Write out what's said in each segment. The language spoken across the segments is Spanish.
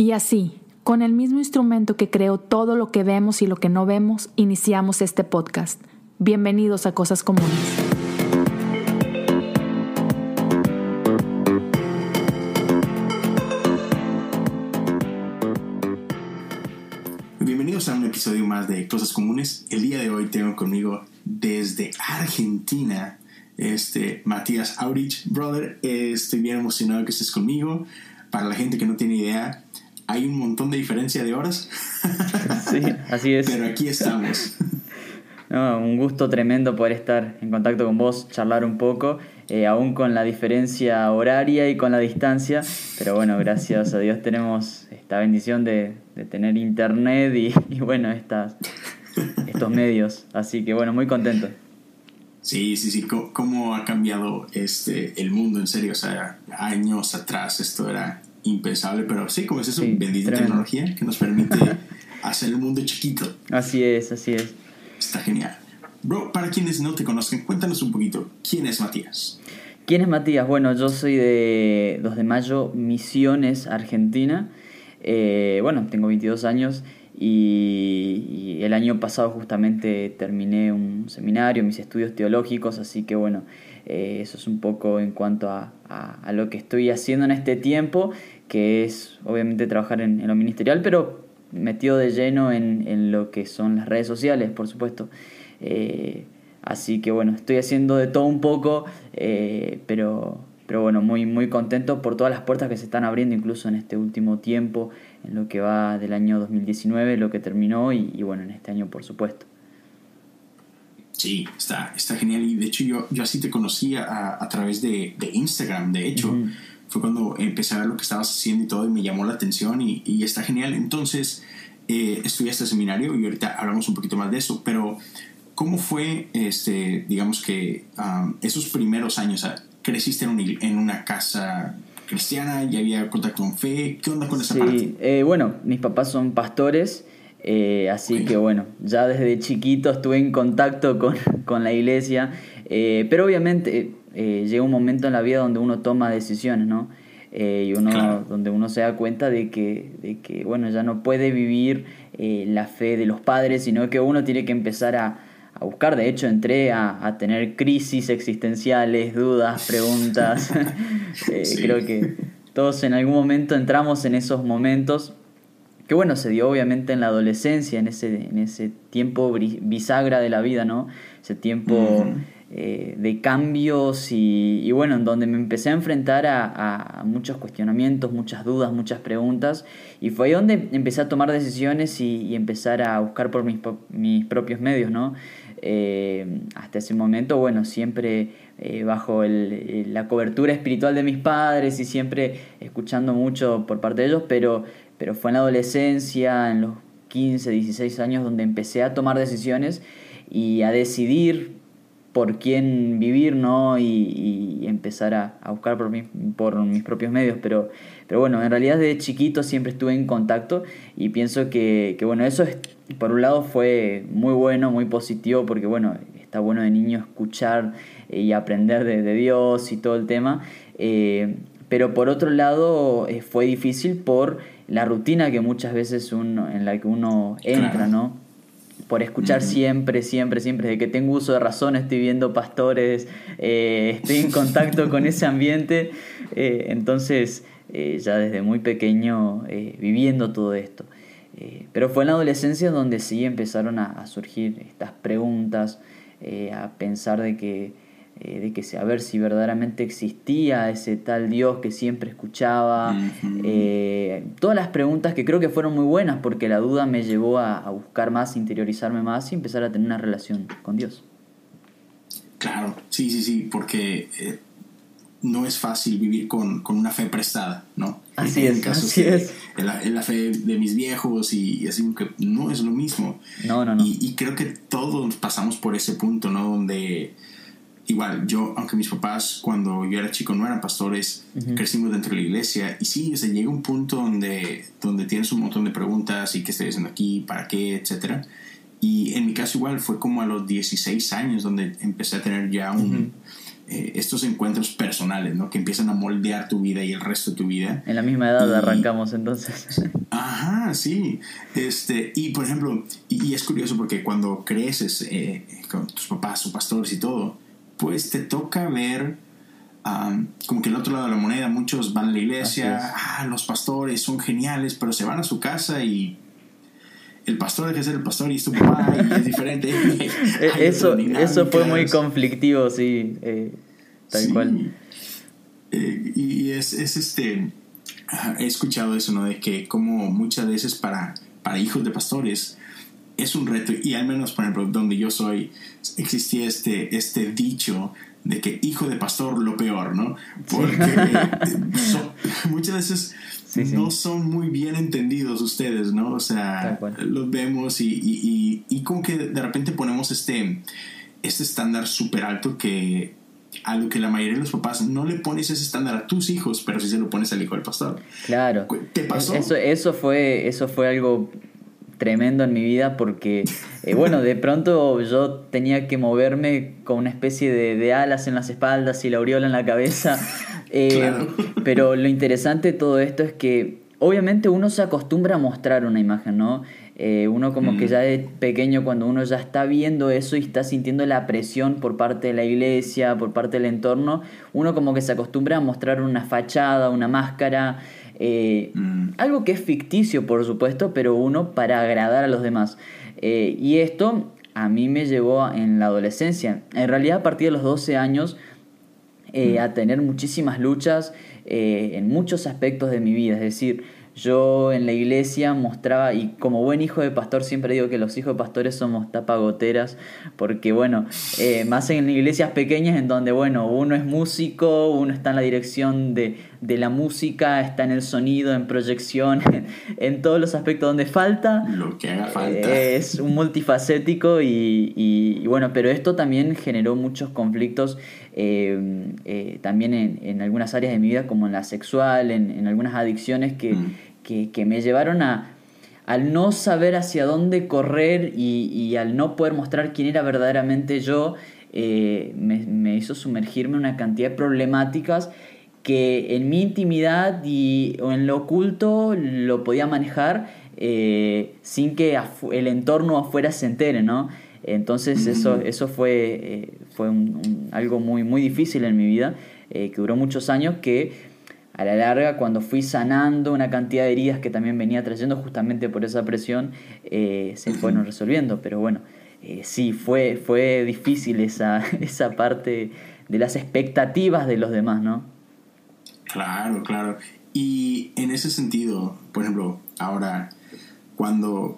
Y así, con el mismo instrumento que creó todo lo que vemos y lo que no vemos, iniciamos este podcast. Bienvenidos a Cosas Comunes. Bienvenidos a un episodio más de Cosas Comunes. El día de hoy tengo conmigo desde Argentina este Matías Aurich. Brother, estoy bien emocionado que estés conmigo. Para la gente que no tiene idea, hay un montón de diferencia de horas. Sí, así es. Pero aquí estamos. un gusto tremendo poder estar en contacto con vos, charlar un poco, eh, aún con la diferencia horaria y con la distancia. Pero bueno, gracias a Dios tenemos esta bendición de, tener internet y, bueno, estas, estos medios. Así que bueno, muy contento. Sí, sí, sí. ¿Cómo, ha cambiado este, el mundo en serio? O sea, años atrás esto era impensable, pero sí, como es eso, bendita tecnología que nos permite hacer el mundo chiquito. Así es, así es. Está genial. Bro, para quienes no te conozcan, cuéntanos un poquito, ¿quién es Matías? ¿Quién es Matías? Bueno, yo soy de 2 de mayo, Misiones, Argentina. Eh, bueno, tengo 22 años y, el año pasado justamente terminé un seminario, mis estudios teológicos, así que bueno, eh, eso es un poco en cuanto a, a, lo que estoy haciendo en este tiempo, que es obviamente trabajar en, lo ministerial, pero metido de lleno en, en, lo que son las redes sociales, por supuesto. Eh, así que bueno, estoy haciendo de todo un poco, eh, pero, pero bueno, muy, muy contento por todas las puertas que se están abriendo, incluso en este último tiempo en lo que va del año 2019, lo que terminó y, bueno, en este año por supuesto. Sí, está, está genial y de hecho yo, yo así te conocí a, a través de, de, Instagram, de hecho. Fue cuando empecé a ver lo que estabas haciendo y todo y me llamó la atención y, y está genial. Entonces, eh, estudiaste seminario y ahorita hablamos un poquito más de eso, pero ¿cómo fue, este, digamos que, um, esos primeros años? ¿Creciste en, un, en una casa cristiana? ¿Ya había contacto con fe? ¿Qué onda con esa sí, eh, bueno, mis papás son pastores, eh, así que bueno, ya desde chiquito estuve en contacto con, con la iglesia, eh, pero obviamente llega un momento en la vida donde uno toma decisiones, ¿no? y uno, donde uno se da cuenta de que, de que, bueno, ya no puede vivir la fe de los padres, sino que uno tiene que empezar a, a buscar. De hecho, entré a, a tener crisis existenciales, dudas, preguntas. Eh, creo que todos en algún momento entramos en esos momentos. Que bueno, se dio obviamente en la adolescencia, en ese, en ese tiempo bisagra de la vida, ¿no? Ese tiempo eh, de cambios y, bueno, en donde me empecé a enfrentar a, muchos cuestionamientos, muchas dudas, muchas preguntas. Y fue ahí donde empecé a tomar decisiones y, empezar a buscar por mis, mis propios medios, ¿no? Eh, hasta ese momento, bueno, siempre eh, bajo el, la cobertura espiritual de mis padres y siempre escuchando mucho por parte de ellos, pero, pero fue en la adolescencia, en los 15, 16 años, donde empecé a tomar decisiones y a decidir por quién vivir, ¿no? Y, empezar a, buscar por, por mis propios medios. Pero, pero bueno, en realidad desde chiquito siempre estuve en contacto y pienso que, que bueno, eso es por un lado fue muy bueno, muy positivo, porque bueno, está bueno de niño escuchar eh, y aprender de, Dios y todo el tema. Eh, pero por otro lado eh, fue difícil por la rutina que muchas veces uno, en la que uno entra, ¿no? Por escuchar siempre, siempre, siempre, desde que tengo uso de razón, estoy viendo pastores, estoy en contacto con ese ambiente, entonces ya desde muy pequeño viviendo todo esto. Eh, pero fue en la adolescencia donde sí empezaron a, surgir estas preguntas, eh, a pensar de que, eh, de que a ver si verdaderamente existía ese tal Dios que siempre escuchaba. todas las preguntas que creo que fueron muy buenas porque la duda me llevó a, a buscar más, interiorizarme más y empezar a tener una relación con Dios. Claro, sí, sí, sí, porque no es fácil vivir con, una fe prestada, ¿no? Así es, así es. En la, fe de mis viejos y, así que no es lo mismo. No, no, no. Y, creo que todos pasamos por ese punto, ¿no? Donde igual yo, aunque mis papás cuando yo era chico no eran pastores, crecimos dentro de la iglesia y sí, se llega un punto donde, donde tienes un montón de preguntas y qué estoy haciendo aquí, para qué, etcétera. Y en mi caso igual fue como a los 16 años donde empecé a tener ya un eh, estos encuentros personales, ¿no? Que empiezan a moldear tu vida y el resto de tu vida. En la misma edad arrancamos entonces. Ajá, sí. Este, y por ejemplo, y, es curioso porque cuando creces eh, con tus papás o pastores y todo, pues te toca ver como que el otro lado de la moneda, muchos van a la iglesia, ah, los pastores son geniales, pero se van a su casa y el pastor deja de ser el pastor y es tu papá y es diferente. E-, eso, eso fue muy conflictivo, sí, eh, tal cual. Eh, y es, es, este, he escuchado eso, ¿no? De que como muchas veces para, para hijos de pastores es un reto, y al menos, por ejemplo, donde yo soy, existía este, este dicho de que hijo de pastor lo peor, ¿no? Porque muchas veces no son muy bien entendidos ustedes, ¿no? O sea, los vemos y, y, y, como que de repente ponemos este, este estándar súper alto que a lo que la mayoría de los papás no le pones ese estándar a tus hijos, pero sí se lo pones al hijo del pastor. Claro. ¿Te pasó? Eso, eso, fue, eso fue algo tremendo en mi vida porque, eh, bueno, de pronto yo tenía que moverme con una especie de, de, alas en las espaldas y la aureola en la cabeza. Eh, pero lo interesante de todo esto es que obviamente uno se acostumbra a mostrar una imagen, ¿no? Eh, uno como que mm. ya de pequeño, cuando uno ya está viendo eso y está sintiendo la presión por parte de la iglesia, por parte del entorno, uno como que se acostumbra a mostrar una fachada, una máscara, eh, mm. Algo que es ficticio, por supuesto, pero uno para agradar a los demás. Eh, y esto a mí me llevó en la adolescencia. En realidad, a partir de los 12 años, eh, mm. a tener muchísimas luchas en muchos aspectos de mi vida. Es decir, yo en la iglesia mostraba, y como buen hijo de pastor siempre digo que los hijos de pastores somos tapagoteras, porque bueno, eh, más en iglesias pequeñas en donde bueno, uno es músico, uno está en la dirección de, la música, está en el sonido, en proyección, en, todos los aspectos donde falta. Lo que haga falta. Eh, es un multifacético y, bueno, pero esto también generó muchos conflictos eh, también en, algunas áreas de mi vida, como en la sexual, en, algunas adicciones que... Mm que, me llevaron a, al no saber hacia dónde correr y, al no poder mostrar quién era verdaderamente yo, eh, me, hizo sumergirme en una cantidad de problemáticas que en mi intimidad y, o en lo oculto lo podía manejar eh, sin que el entorno afuera se entere, ¿no? Entonces eso, eso fue, eh, fue algo muy, muy difícil en mi vida, que duró muchos años, que a la larga, cuando fui sanando una cantidad de heridas que también venía trayendo justamente por esa presión, eh, se fueron resolviendo. Pero bueno, eh, sí, fue, fue difícil esa, esa parte de las expectativas de los demás, ¿no? Claro, claro. Y en ese sentido, por ejemplo, ahora, cuando,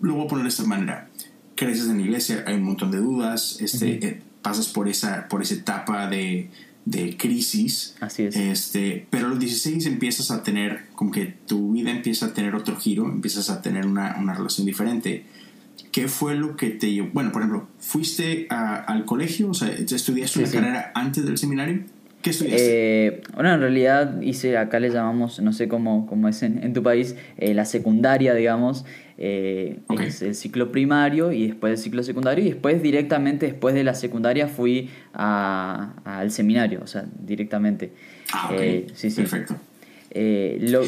lo voy a poner de esta manera, creces en la iglesia, hay un montón de dudas, este, eh, pasas por esa, por esa etapa de de crisis. Así es. Este, pero a los 16 empiezas a tener, como que tu vida empieza a tener otro giro, empiezas a tener una, una relación diferente. ¿Qué fue lo que te llevó? Bueno, por ejemplo, ¿fuiste al colegio? O sea, ¿estudiaste una carrera antes del seminario? ¿Qué estudiaste? Eh, bueno, en realidad hice, acá le llamamos, no sé cómo, cómo es en, tu país, eh, la secundaria, digamos. Eh, es el ciclo primario y después el ciclo secundario. Y después, directamente después de la secundaria, fui al seminario, o sea, directamente. Ah, ok. sí, sí. Perfecto. lo,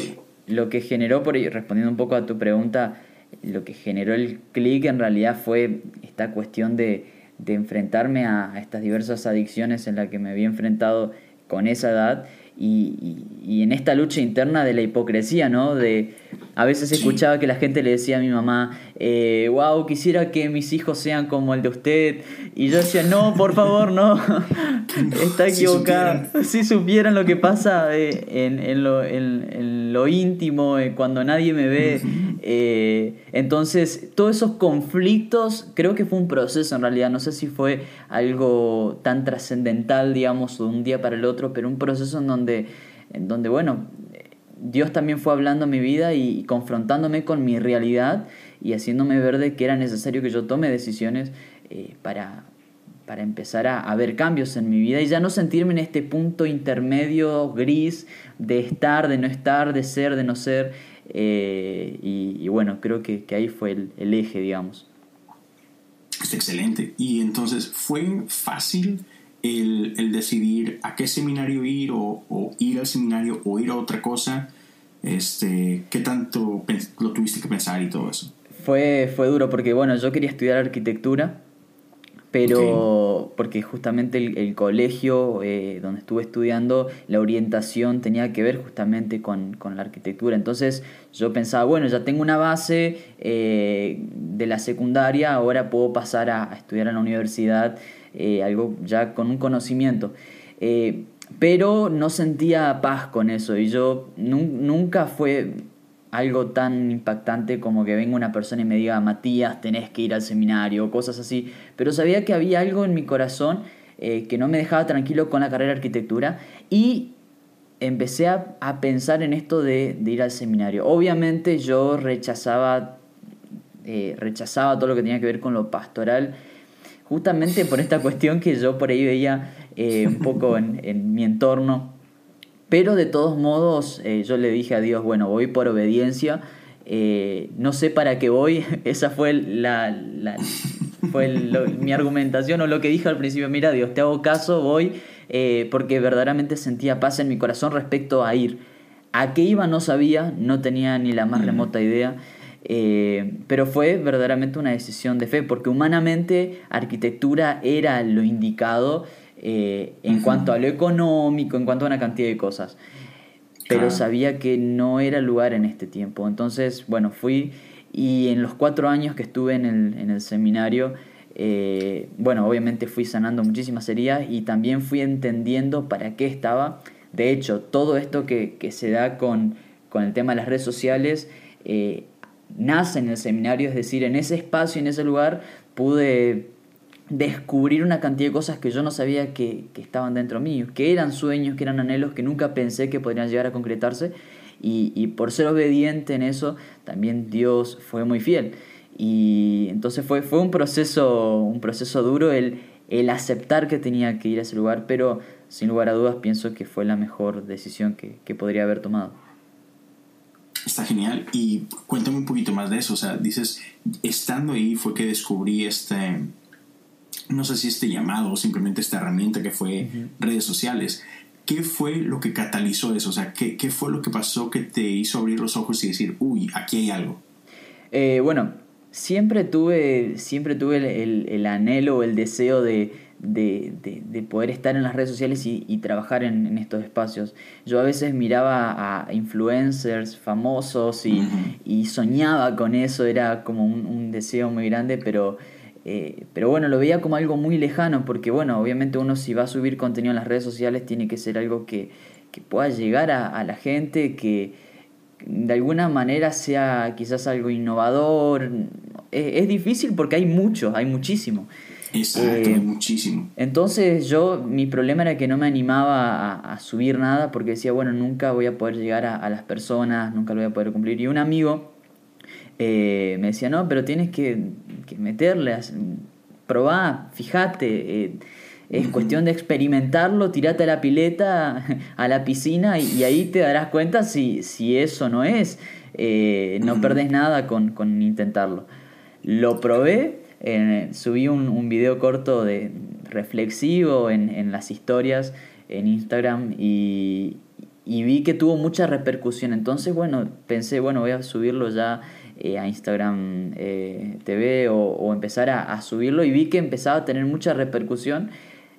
lo que generó, por respondiendo un poco a tu pregunta, lo que generó el clic en realidad fue esta cuestión de, de enfrentarme a, a, estas diversas adicciones en las que me había enfrentado con esa edad y, y, en esta lucha interna de la hipocresía, ¿no? De, a veces escuchaba que la gente le decía a mi mamá, eh, wow, quisiera que mis hijos sean como el de usted. Y yo decía, no, por favor, no, está equivocada. Si supieran. lo que pasa eh, en, en, lo, en, lo, íntimo, eh, cuando nadie me ve. Eh, entonces, todos esos conflictos, creo que fue un proceso en realidad, no sé si fue algo tan trascendental, digamos, de un día para el otro, pero un proceso en donde, en donde bueno, Dios también fue hablando a mi vida y, confrontándome con mi realidad y haciéndome ver de que era necesario que yo tome decisiones eh, para, para empezar a, ver cambios en mi vida y ya no sentirme en este punto intermedio gris de estar, de no estar, de ser, de no ser. Eh, y, bueno, creo que, ahí fue el, eje, digamos. Es excelente. Y entonces, ¿fue fácil el, el, decidir a qué seminario ir o, o, ir al seminario o ir a otra cosa? Este, ¿Qué tanto lo tuviste que pensar y todo eso? Fue, fue duro porque, bueno, yo quería estudiar arquitectura, pero porque justamente el, colegio eh, donde estuve estudiando, la orientación tenía que ver justamente con, con, la arquitectura. Entonces yo pensaba, bueno, ya tengo una base eh, de la secundaria, ahora puedo pasar a, estudiar en la universidad, eh, algo ya con un conocimiento. pero no sentía paz con eso y yo nunca fue algo tan impactante como que venga una persona y me diga, Matías, tenés que ir al seminario, cosas así, pero sabía que había algo en mi corazón eh, que no me dejaba tranquilo con la carrera de arquitectura y empecé a, pensar en esto de, ir al seminario. Obviamente yo rechazaba, eh, rechazaba todo lo que tenía que ver con lo pastoral, justamente por esta cuestión que yo por ahí veía eh, un poco en, en mi entorno pero de todos modos, eh, yo le dije a Dios, bueno, voy por obediencia, eh, no sé para qué voy, esa fue, la, fue mi argumentación o lo que dije al principio, mira Dios, te hago caso, voy, eh, porque verdaderamente sentía paz en mi corazón respecto a ir. A qué iba no sabía, no tenía ni la más mm. remota idea. pero fue verdaderamente una decisión de fe, porque humanamente arquitectura era lo indicado eh, en cuanto a lo económico, en cuanto a una cantidad de cosas. Pero sabía que no era lugar en este tiempo. Entonces, bueno, fui y en los cuatro años que estuve en el, en el seminario, eh, bueno, obviamente fui sanando muchísimas heridas y también fui entendiendo para qué estaba. De hecho, todo esto que, que se da con, con, el tema de las redes sociales eh, nace en el seminario, es decir, en ese espacio, en ese lugar, pude descubrir una cantidad de cosas que yo no sabía que, estaban dentro mío, que eran sueños, que eran anhelos que nunca pensé que podrían llegar a concretarse y, por ser obediente en eso, también Dios fue muy fiel. Y entonces fue, fue un, proceso, un proceso duro el, el aceptar que tenía que ir a ese lugar, pero sin lugar a dudas pienso que fue la mejor decisión que, que podría haber tomado. Está genial. Y cuéntame un poquito más de eso. O sea, dices, estando ahí fue que descubrí este, no sé si este llamado o simplemente esta herramienta que fue redes sociales. ¿Qué fue lo que catalizó eso? O sea, ¿qué, ¿qué, fue lo que pasó que te hizo abrir los ojos y decir, uy, aquí hay algo? Eh, bueno, siempre tuve, siempre tuve el, el, anhelo o el deseo de, de, de, poder estar en las redes sociales y, y trabajar en, en, estos espacios. Yo a veces miraba a influencers famosos y, y soñaba con eso, era como un, un deseo muy grande, pero eh, pero bueno, lo veía como algo muy lejano porque bueno, obviamente uno si va a subir contenido en las redes sociales tiene que ser algo que, que pueda llegar a, la gente, que de alguna manera sea quizás algo innovador. Es, difícil porque hay mucho, hay muchísimo. Exacto, hay eh, muchísimo. Entonces yo, mi problema era que no me animaba a, subir nada porque decía, bueno, nunca voy a poder llegar a, a las personas, nunca lo voy a poder cumplir. Y un amigo eh, me decía, no, pero tienes que, que meterle, probá, fíjate, eh, es cuestión de experimentarlo, tirate a la pileta, a la piscina y, ahí te darás cuenta si, si eso no es. Eh, no perdés nada con, con, intentarlo. Lo probé, subí un, un, video corto de reflexivo en, en las historias en Instagram y, y vi que tuvo mucha repercusión. Entonces, bueno, pensé, bueno, voy a subirlo ya eh, a Instagram eh, TV o, empezar a, subirlo y vi que empezaba a tener mucha repercusión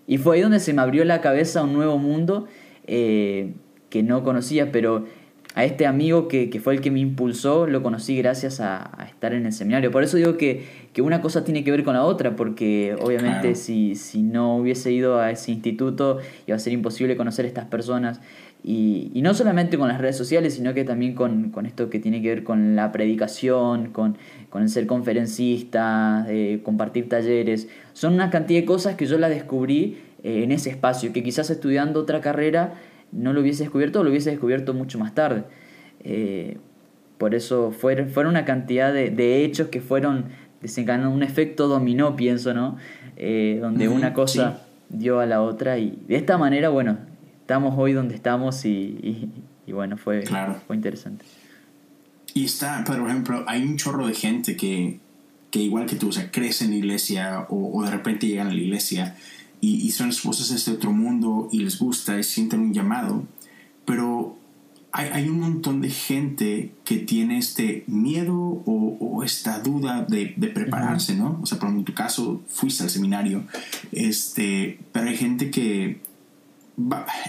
y fue ahí donde se me abrió la cabeza un nuevo mundo eh, que no conocía, pero a este amigo que, fue el que me impulsó lo conocí gracias a, estar en el seminario. Por eso digo que, que, una cosa tiene que ver con la otra, porque obviamente si, si no hubiese ido a ese instituto iba a ser imposible conocer a estas personas. Y, y, no solamente con las redes sociales, sino que también con, con esto que tiene que ver con la predicación, con, con el ser conferencista, eh, compartir talleres. Son una cantidad de cosas que yo la descubrí eh, en ese espacio, que quizás estudiando otra carrera no lo hubiese descubierto o lo hubiese descubierto mucho más tarde. Eh, por eso fueron, fueron una cantidad de, de, hechos que fueron desencadenando un efecto dominó, pienso, ¿no? donde una cosa dio a la otra y de esta manera, bueno, estamos hoy donde estamos y, y, bueno, fue, fue interesante. Y está, por ejemplo, hay un chorro de gente que, que igual que tú, o sea, crece en la iglesia o, o, de repente llegan a la iglesia y, son esposas de este otro mundo y les gusta y sienten un llamado, pero hay, hay un montón de gente que tiene este miedo o, esta duda de, de prepararse, ¿no? O sea, por ejemplo, en tu caso fuiste al seminario, este, pero hay gente que...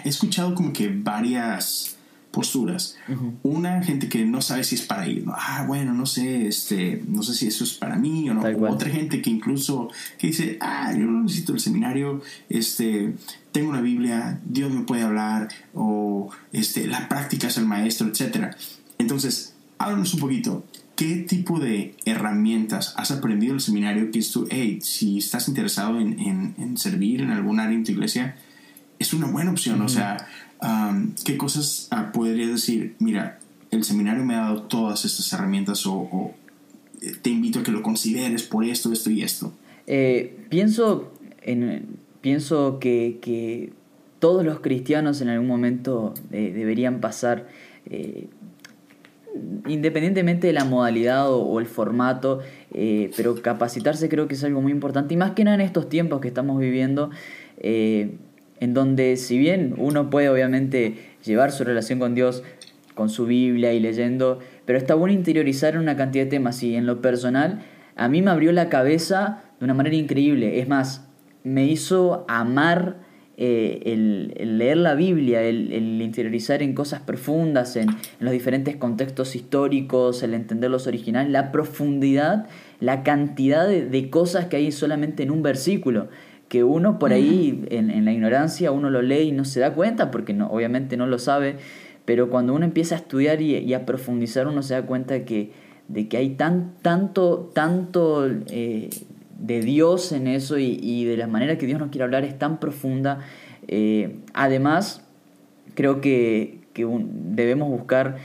he escuchado como que varias posturas. Una gente que no sabe si es para ir, ah, bueno, no sé, este, no sé si eso es para mí o no. otra gente que incluso que dice, ah, yo no necesito el seminario, este, tengo una Biblia, Dios me puede hablar, o este, la práctica es el maestro, etc. Entonces, háblanos un poquito. ¿Qué tipo de herramientas has aprendido en el seminario que es tú, hey, si estás interesado en, servir en algún área en tu iglesia, es una buena opción. O sea, ¿qué cosas uh, podrías decir? Mira, el seminario me ha dado todas estas herramientas o, eh, te invito a que lo consideres por esto, esto y esto. Eh, pienso, en, pienso que, todos los cristianos en algún momento eh, deberían pasar, independientemente de la modalidad o, el formato, pero capacitarse creo que es algo muy importante y más que nada en estos tiempos que estamos viviendo en donde si bien uno puede obviamente llevar su relación con Dios con su Biblia y leyendo, pero está bueno interiorizar una cantidad de temas y en lo personal a mí me abrió la cabeza de una manera increíble. Es más, me hizo amar eh, el, leer la Biblia, el, interiorizar en cosas profundas, en, los diferentes contextos históricos, el entender los originales, la profundidad, la cantidad de cosas que hay solamente en un versículo que uno por ahí en, la ignorancia uno lo lee y no se da cuenta porque no, obviamente no lo sabe, pero cuando uno empieza a estudiar y, a profundizar uno se da cuenta de que, de que hay tan, tanto, tanto eh, de Dios en eso y, de la manera que Dios nos quiere hablar es tan profunda. Eh, además, creo que, que debemos buscar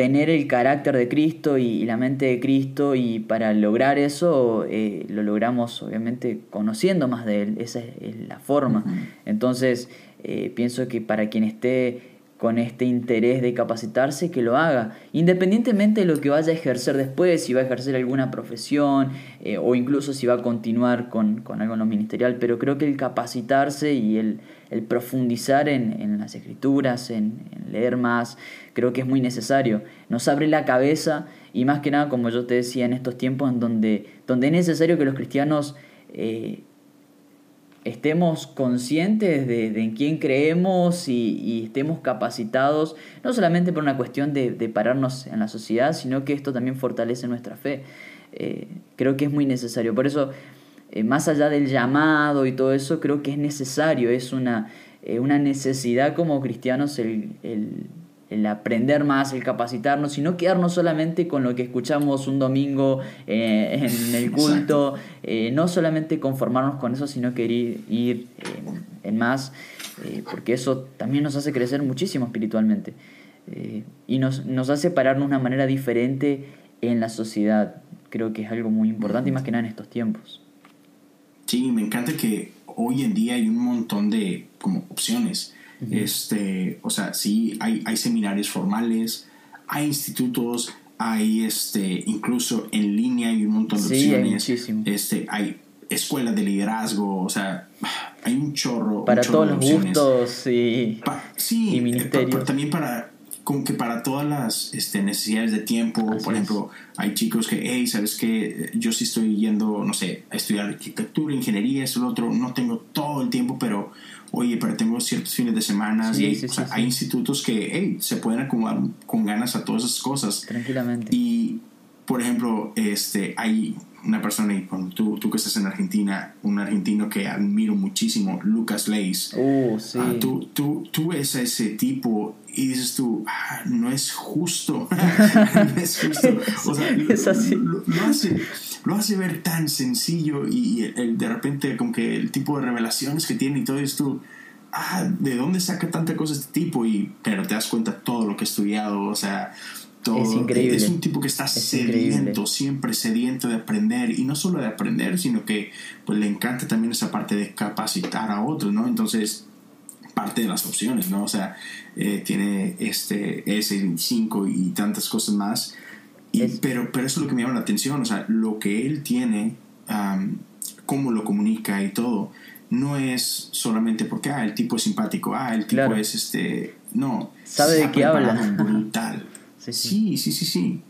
tener el carácter de Cristo y, la mente de Cristo y para lograr eso eh, lo logramos obviamente conociendo más de Él, esa es la forma. Entonces eh, pienso que para quien esté con este interés de capacitarse, que lo haga, independientemente de lo que vaya a ejercer después, si va a ejercer alguna profesión eh, o incluso si va a continuar con, algo en lo ministerial, pero creo que el capacitarse y el, profundizar en, las escrituras, en, leer más, creo que es muy necesario. Nos abre la cabeza y más que nada, como yo te decía, en estos tiempos en donde, donde es necesario que los cristianos... Eh, estemos conscientes de, en quién creemos y, estemos capacitados, no solamente por una cuestión de, pararnos en la sociedad, sino que esto también fortalece nuestra fe. Eh, creo que es muy necesario. Por eso, eh, más allá del llamado y todo eso, creo que es necesario, es una, eh, una necesidad como cristianos el, el aprender más, el capacitarnos y no quedarnos solamente con lo que escuchamos un domingo eh, en el culto, no solamente conformarnos con eso, sino querer ir en más, porque eso también nos hace crecer muchísimo espiritualmente y nos, nos hace pararnos de una manera diferente en la sociedad. Creo que es algo muy importante y más que nada en estos tiempos. Sí, me encanta que hoy en día hay un montón de como opciones este, o sea, sí, hay, hay seminarios formales, hay institutos, hay este, incluso en línea hay un montón de opciones. Hay este, hay escuelas de liderazgo, o sea, hay un chorro. Para todos los gustos y, sí, y ministerios. también para como que para todas las este, necesidades de tiempo, por ejemplo, hay chicos que, hey, ¿sabes qué? Yo sí estoy yendo, no sé, a estudiar arquitectura, ingeniería, eso, lo otro, no tengo todo el tiempo, pero oye, pero tengo ciertos fines de semana. y, hay institutos que se pueden acomodar con ganas a todas esas cosas. Tranquilamente. Y, por ejemplo, este, hay una persona, y tú, tú que estás en Argentina, un argentino que admiro muchísimo, Lucas Leis. Uh, sí. Ah, tú, tú, tú, ves a ese tipo y dices tú, ah, no es justo. no es justo. O sea, es así. Lo, hace, lo, hace, ver tan sencillo y el, de repente como que el tipo de revelaciones que tiene y todo esto, ah, ¿de dónde saca tanta cosa este tipo? Y, pero te das cuenta todo lo que ha estudiado, o sea, es increíble. Es un tipo que está sediento, siempre sediento de aprender. Y no solo de aprender, sino que pues le encanta también esa parte de capacitar a otros, ¿no? Entonces, parte de las opciones, ¿no? O sea, eh, tiene este S25 y tantas cosas más. Y, pero, pero eso es lo que me llama la atención, o sea, lo que él tiene, cómo lo comunica y todo, no es solamente porque, ah, el tipo es simpático, ah, el tipo es este... No. Sabe de qué habla. Brutal. sí, sí, sí, sí, sí.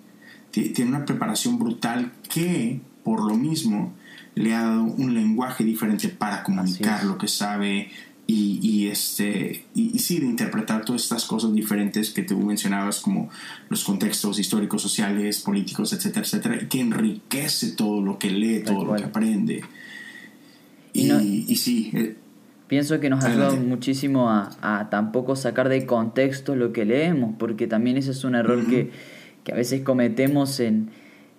Tiene una preparación brutal que, por lo mismo, le ha dado un lenguaje diferente para comunicar lo que sabe y, y este y, sí de interpretar todas estas cosas diferentes que tú mencionabas como los contextos históricos sociales políticos etcétera etcétera y que enriquece todo lo que lee todo lo que aprende. Y, y, sí eh, pienso que nos ayuda muchísimo a, a, tampoco sacar de contexto lo que leemos porque también ese es un error que, que a veces cometemos en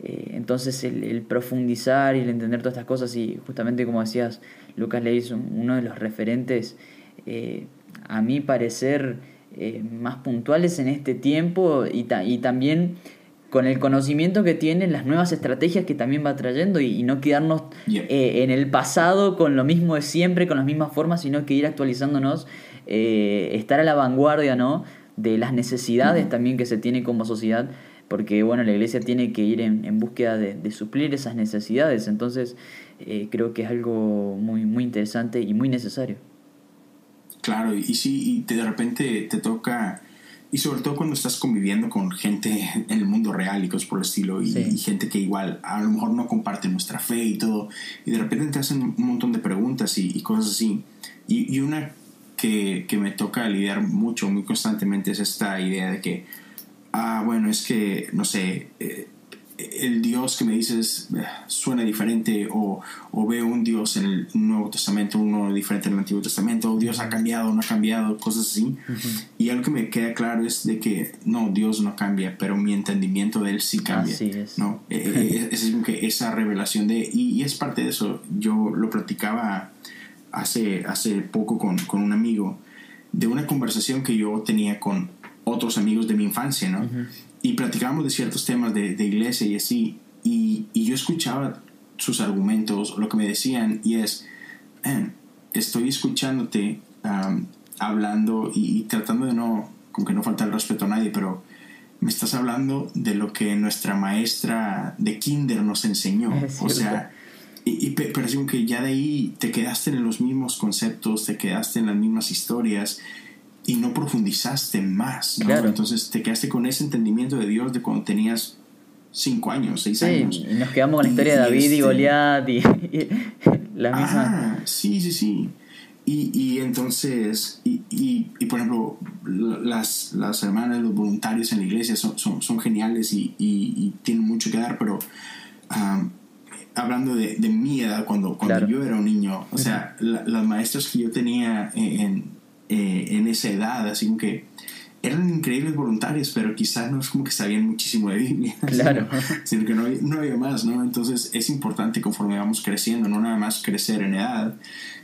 eh, entonces el, profundizar y el entender todas estas cosas y justamente como decías, Lucas Leis, uno de los referentes, eh, a mi parecer, eh, más puntuales en este tiempo y, y, también con el conocimiento que tiene, las nuevas estrategias que también va trayendo y, no quedarnos en el pasado con lo mismo de siempre, con las mismas formas, sino que ir actualizándonos, estar a la vanguardia ¿no? de las necesidades también que se tiene como sociedad porque bueno, la iglesia tiene que ir en, búsqueda de, suplir esas necesidades, entonces eh, creo que es algo muy, muy interesante y muy necesario. Claro, y sí, y de repente te toca, y sobre todo cuando estás conviviendo con gente en el mundo real y cosas por el estilo, y, gente que igual a lo mejor no comparte nuestra fe y todo, y de repente te hacen un montón de preguntas y, cosas así. Y, y una que, que, me toca lidiar mucho, muy constantemente, es esta idea de que ah, bueno, es que, no sé, eh, el Dios que me dices eh, suena diferente o, veo un Dios en el Nuevo Testamento, uno diferente en el Antiguo Testamento, o Dios ha cambiado, no ha cambiado, cosas así. Y algo que me queda claro es de que no, Dios no cambia, pero mi entendimiento de Él sí cambia. es. ¿no? Eh, es, que esa revelación de, y, es parte de eso, yo lo platicaba hace, hace poco con, con un amigo, de una conversación que yo tenía con otros amigos de mi infancia, ¿no? Y platicábamos de ciertos temas de, de iglesia y así, y, y, yo escuchaba sus argumentos, lo que me decían, y es, estoy escuchándote hablando y, tratando de no, como que no falta el respeto a nadie, pero me estás hablando de lo que nuestra maestra de kinder nos enseñó. o sea, y, y, pero es como que ya de ahí te quedaste en los mismos conceptos, te quedaste en las mismas historias y no profundizaste más. ¿no? Entonces te quedaste con ese entendimiento de Dios de cuando tenías cinco años, seis años. Y nos quedamos con la historia de David y este Goliat y, la misma. Ah, sí, sí, sí. Y, y entonces, y, y, por ejemplo, las, las hermanas, los voluntarios en la iglesia son, son, son geniales y, tienen mucho que dar, pero hablando de, de, mi edad, cuando, cuando yo era un niño, o sea, las maestras que yo tenía en eh, en esa edad, así como que eran increíbles voluntarios, pero quizás no es como que sabían muchísimo de Biblia, claro. sino, que no había, no había, más, ¿no? Entonces es importante conforme vamos creciendo, no nada más crecer en edad,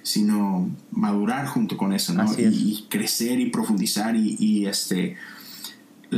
sino madurar junto con eso, ¿no? Y, crecer y profundizar y, y, este,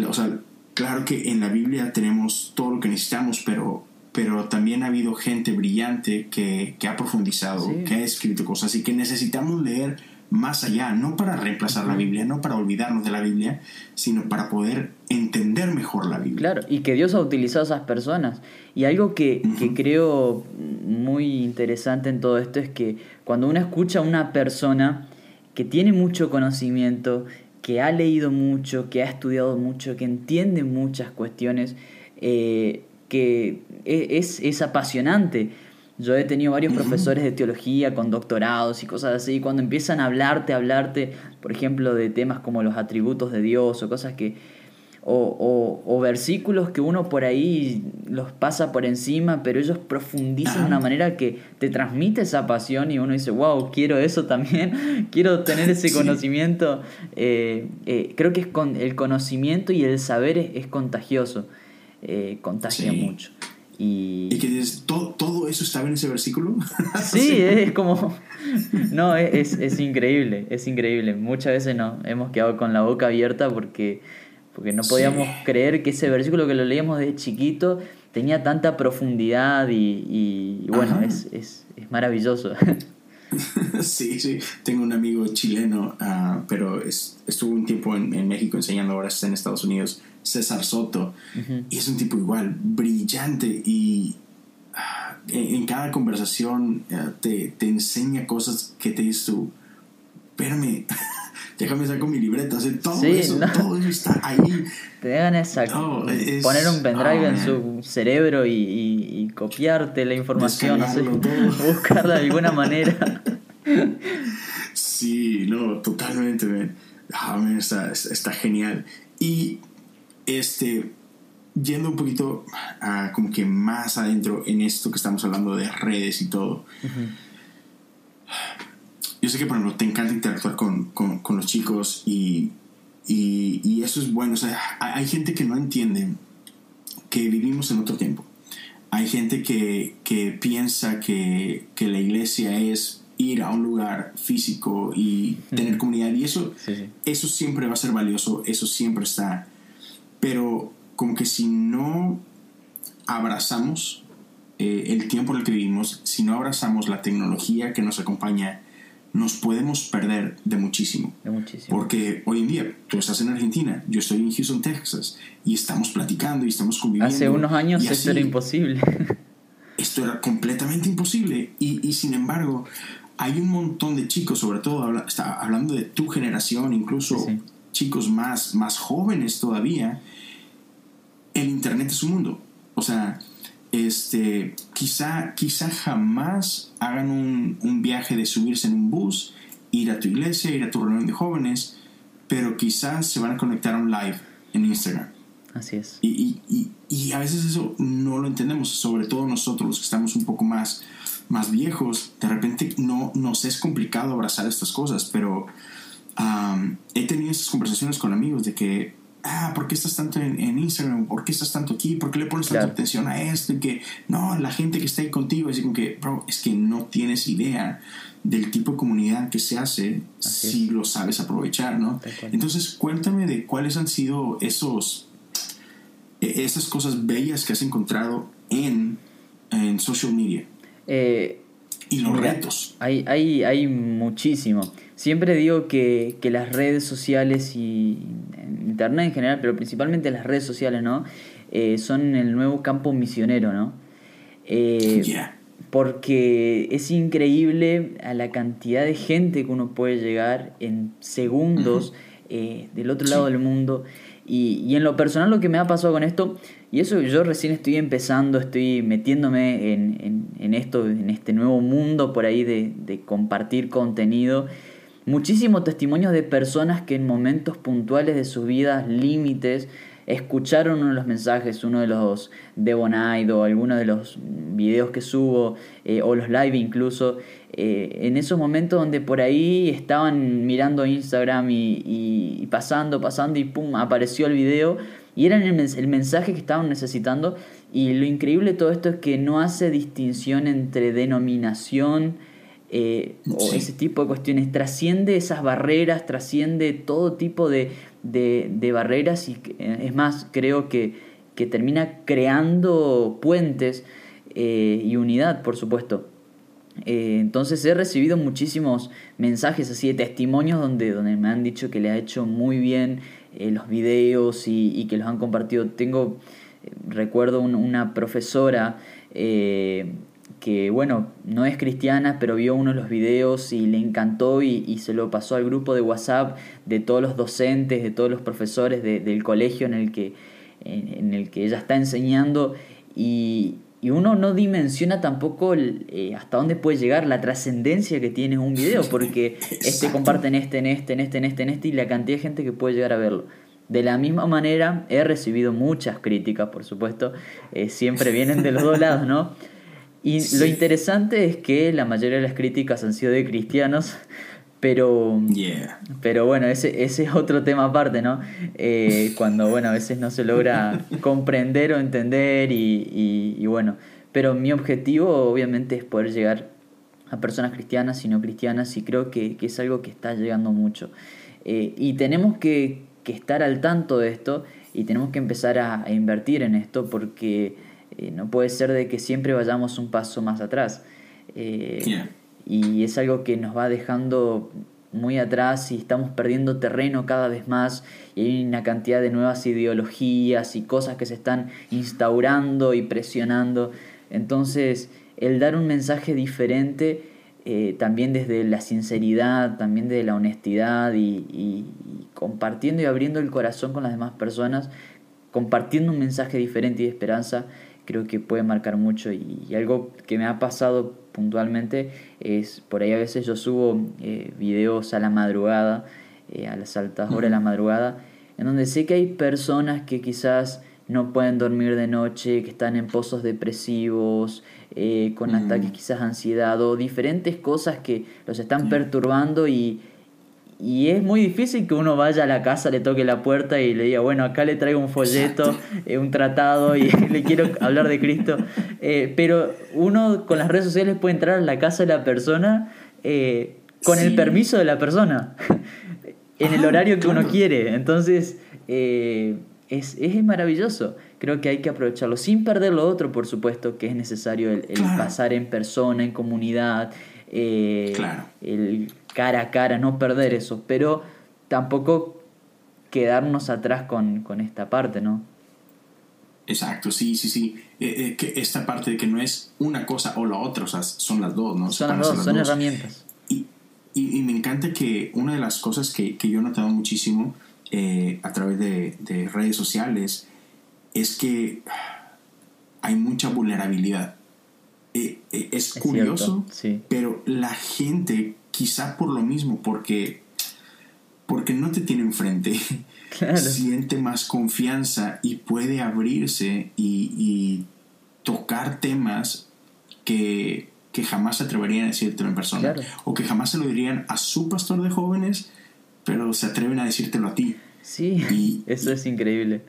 o sea, claro que en la Biblia tenemos todo lo que necesitamos, pero pero también ha habido gente brillante que, que ha profundizado, que ha escrito cosas y que necesitamos leer más allá, no para reemplazar la Biblia, no para olvidarnos de la Biblia, sino para poder entender mejor la Biblia. Claro, y que Dios ha utilizado a esas personas. Y algo que, creo muy interesante en todo esto es que cuando uno escucha a una persona que tiene mucho conocimiento, que ha leído mucho, que ha estudiado mucho, que entiende muchas cuestiones, eh, que e, es, es apasionante yo he tenido varios profesores de teología con doctorados y cosas así, y cuando empiezan a hablarte, a hablarte, por ejemplo, de temas como los atributos de Dios o cosas que... O, o, versículos que uno por ahí los pasa por encima, pero ellos profundizan de una manera que te transmite esa pasión y uno dice, wow, quiero eso también, quiero tener ese conocimiento. Eh, eh, creo que es con, el conocimiento y el saber es, contagioso, eh, contagia mucho. Y, que dices, ¿todo, ¿todo, eso estaba en ese versículo? sí, es como... No, es, es, increíble, es increíble. Muchas veces nos hemos quedado con la boca abierta porque, porque no podíamos creer que ese versículo que lo leíamos de chiquito tenía tanta profundidad y, y bueno, es, es, es maravilloso. sí, sí. Tengo un amigo chileno, uh, pero es, estuvo un tiempo en, en, México enseñando, ahora está en Estados Unidos, César Soto. Y es un tipo igual, brillante y uh, en, cada conversación eh, te, te, enseña cosas que te dices tú, espérame, déjame sacar mi libreta, todo, eso, todo eso está ahí. Te dejan exacto poner un pendrive en su cerebro y, y, copiarte la información, buscarla de alguna manera. sí, no, totalmente, ah, está, está genial. Y este, yendo un poquito a, como que más adentro en esto que estamos hablando de redes y todo. Yo sé que, por ejemplo, te encanta interactuar con, con, los chicos y, y, eso es bueno. O sea, hay, gente que no entiende que vivimos en otro tiempo. Hay gente que, que piensa que, que, la iglesia es ir a un lugar físico y tener comunidad y eso, eso siempre va a ser valioso, eso siempre está. Pero como que si no abrazamos eh, el tiempo en el que vivimos, si no abrazamos la tecnología que nos acompaña, nos podemos perder de muchísimo. De muchísimo. Porque hoy en día, tú estás en Argentina, yo estoy en Houston, Texas, y estamos platicando y estamos conviviendo. Hace unos años esto era imposible. Esto era completamente imposible. Y, y, sin embargo, hay un montón de chicos, sobre todo hablando de tu generación, incluso chicos más, más jóvenes todavía, el Internet es un mundo. O sea, este, quizá, quizá jamás hagan un, viaje de subirse en un bus, ir a tu iglesia, ir a tu reunión de jóvenes, pero quizás se van a conectar a un live en Instagram. Así es. Y, y, a veces eso no lo entendemos, sobre todo nosotros los que estamos un poco más, más viejos, de repente no, nos es complicado abrazar estas cosas, pero he tenido estas conversaciones con amigos de que ah, ¿por qué estás tanto en, Instagram? ¿Por qué estás tanto aquí? ¿Por qué le pones tanta atención a esto? Y que, no, la gente que está ahí contigo, es como que, bro, es que no tienes idea del tipo de comunidad que se hace si lo sabes aprovechar, ¿no? Entonces, cuéntame de cuáles han sido esos, e, esas cosas bellas que has encontrado en, en social media. Eh, y los retos. Hay, hay, hay muchísimo. Siempre digo que, que las redes sociales y internet en general, pero principalmente las redes sociales, ¿no? Eh, son el nuevo campo misionero, ¿no? Eh, porque es increíble a la cantidad de gente que uno puede llegar en segundos eh, del otro lado del mundo. Y, en lo personal lo que me ha pasado con esto, y eso yo recién estoy empezando, estoy metiéndome en, esto, en este nuevo mundo por ahí de, de compartir contenido muchísimos testimonios de personas que en momentos puntuales de sus vidas, límites, escucharon uno de los mensajes, uno de los de Bonide o alguno de los videos que subo, eh, o los live incluso, eh, en esos momentos donde por ahí estaban mirando Instagram y, pasando, pasando y pum, apareció el video y era el, el mensaje que estaban necesitando. Y lo increíble de todo esto es que no hace distinción entre denominación, eh, o ese tipo de cuestiones, trasciende esas barreras, trasciende todo tipo de, de, barreras y eh, es más, creo que, que termina creando puentes eh, y unidad, por supuesto. Entonces he recibido muchísimos mensajes así de testimonios donde, donde me han dicho que le ha hecho muy bien los videos y, que los han compartido. Tengo, recuerdo una profesora que bueno, no es cristiana, pero vio uno de los videos y le encantó y, se lo pasó al grupo de WhatsApp de todos los docentes, de todos los profesores del colegio en el que, en, el que ella está enseñando y, uno no dimensiona tampoco eh, hasta dónde puede llegar la trascendencia que tiene un video, porque este comparte en este, en este, en este, en este, en este y la cantidad de gente que puede llegar a verlo. De la misma manera, he recibido muchas críticas, por supuesto, eh, siempre vienen de los dos lados, ¿no? Y lo interesante es que la mayoría de las críticas han sido de cristianos, pero, pero bueno, ese, ese es otro tema aparte, ¿no? Eh, cuando, bueno, a veces no se logra comprender o entender y, y, bueno, pero mi objetivo obviamente es poder llegar a personas cristianas y no cristianas y creo que, que es algo que está llegando mucho. Eh, y tenemos que, que, estar al tanto de esto y tenemos que empezar a, a invertir en esto porque eh, no puede ser de que siempre vayamos un paso más atrás. Eh, y es algo que nos va dejando muy atrás y estamos perdiendo terreno cada vez más y hay una cantidad de nuevas ideologías y cosas que se están instaurando y presionando. Entonces el dar un mensaje diferente eh, también desde la sinceridad, también desde la honestidad y, compartiendo y abriendo el corazón con las demás personas, compartiendo un mensaje diferente y de esperanza, creo que puede marcar mucho. Y, algo que me ha pasado puntualmente es, por ahí a veces yo subo eh, videos a la madrugada, eh, a las altas horas de la madrugada, en donde sé que hay personas que quizás no pueden dormir de noche, que están en pozos depresivos, eh, con ataques quizás ansiedad o diferentes cosas que los están perturbando y, y es muy difícil que uno vaya a la casa, le toque la puerta y le diga, bueno, acá le traigo un folleto, eh, un tratado y le quiero hablar de Cristo. Eh, pero uno con las redes sociales puede entrar a la casa de la persona con el permiso de la persona, en el horario que uno quiere. Entonces, es, es, maravilloso. Creo que hay que aprovecharlo sin perder lo otro, por supuesto, que es necesario el, pasar en persona, en comunidad, eh, el cara a cara, no perder eso, pero tampoco quedarnos atrás con, esta parte, ¿no? Exacto, sí, sí, sí. Eh, eh, que esta parte de que no es una cosa o la otra, o sea, son las dos, ¿no? Son las dos, son herramientas. Y, y, me encanta que una de las cosas que, que yo he notado muchísimo eh, a través de, redes sociales es que hay mucha vulnerabilidad. Eh, eh, es, curioso, pero la gente, quizá por lo mismo, porque, porque no te tiene enfrente, siente más confianza y puede abrirse y, tocar temas que, que jamás se atreverían a decírtelo en persona. O que jamás se lo dirían a su pastor de jóvenes pero se atreven a decírtelo a ti. Sí, eso es increíble.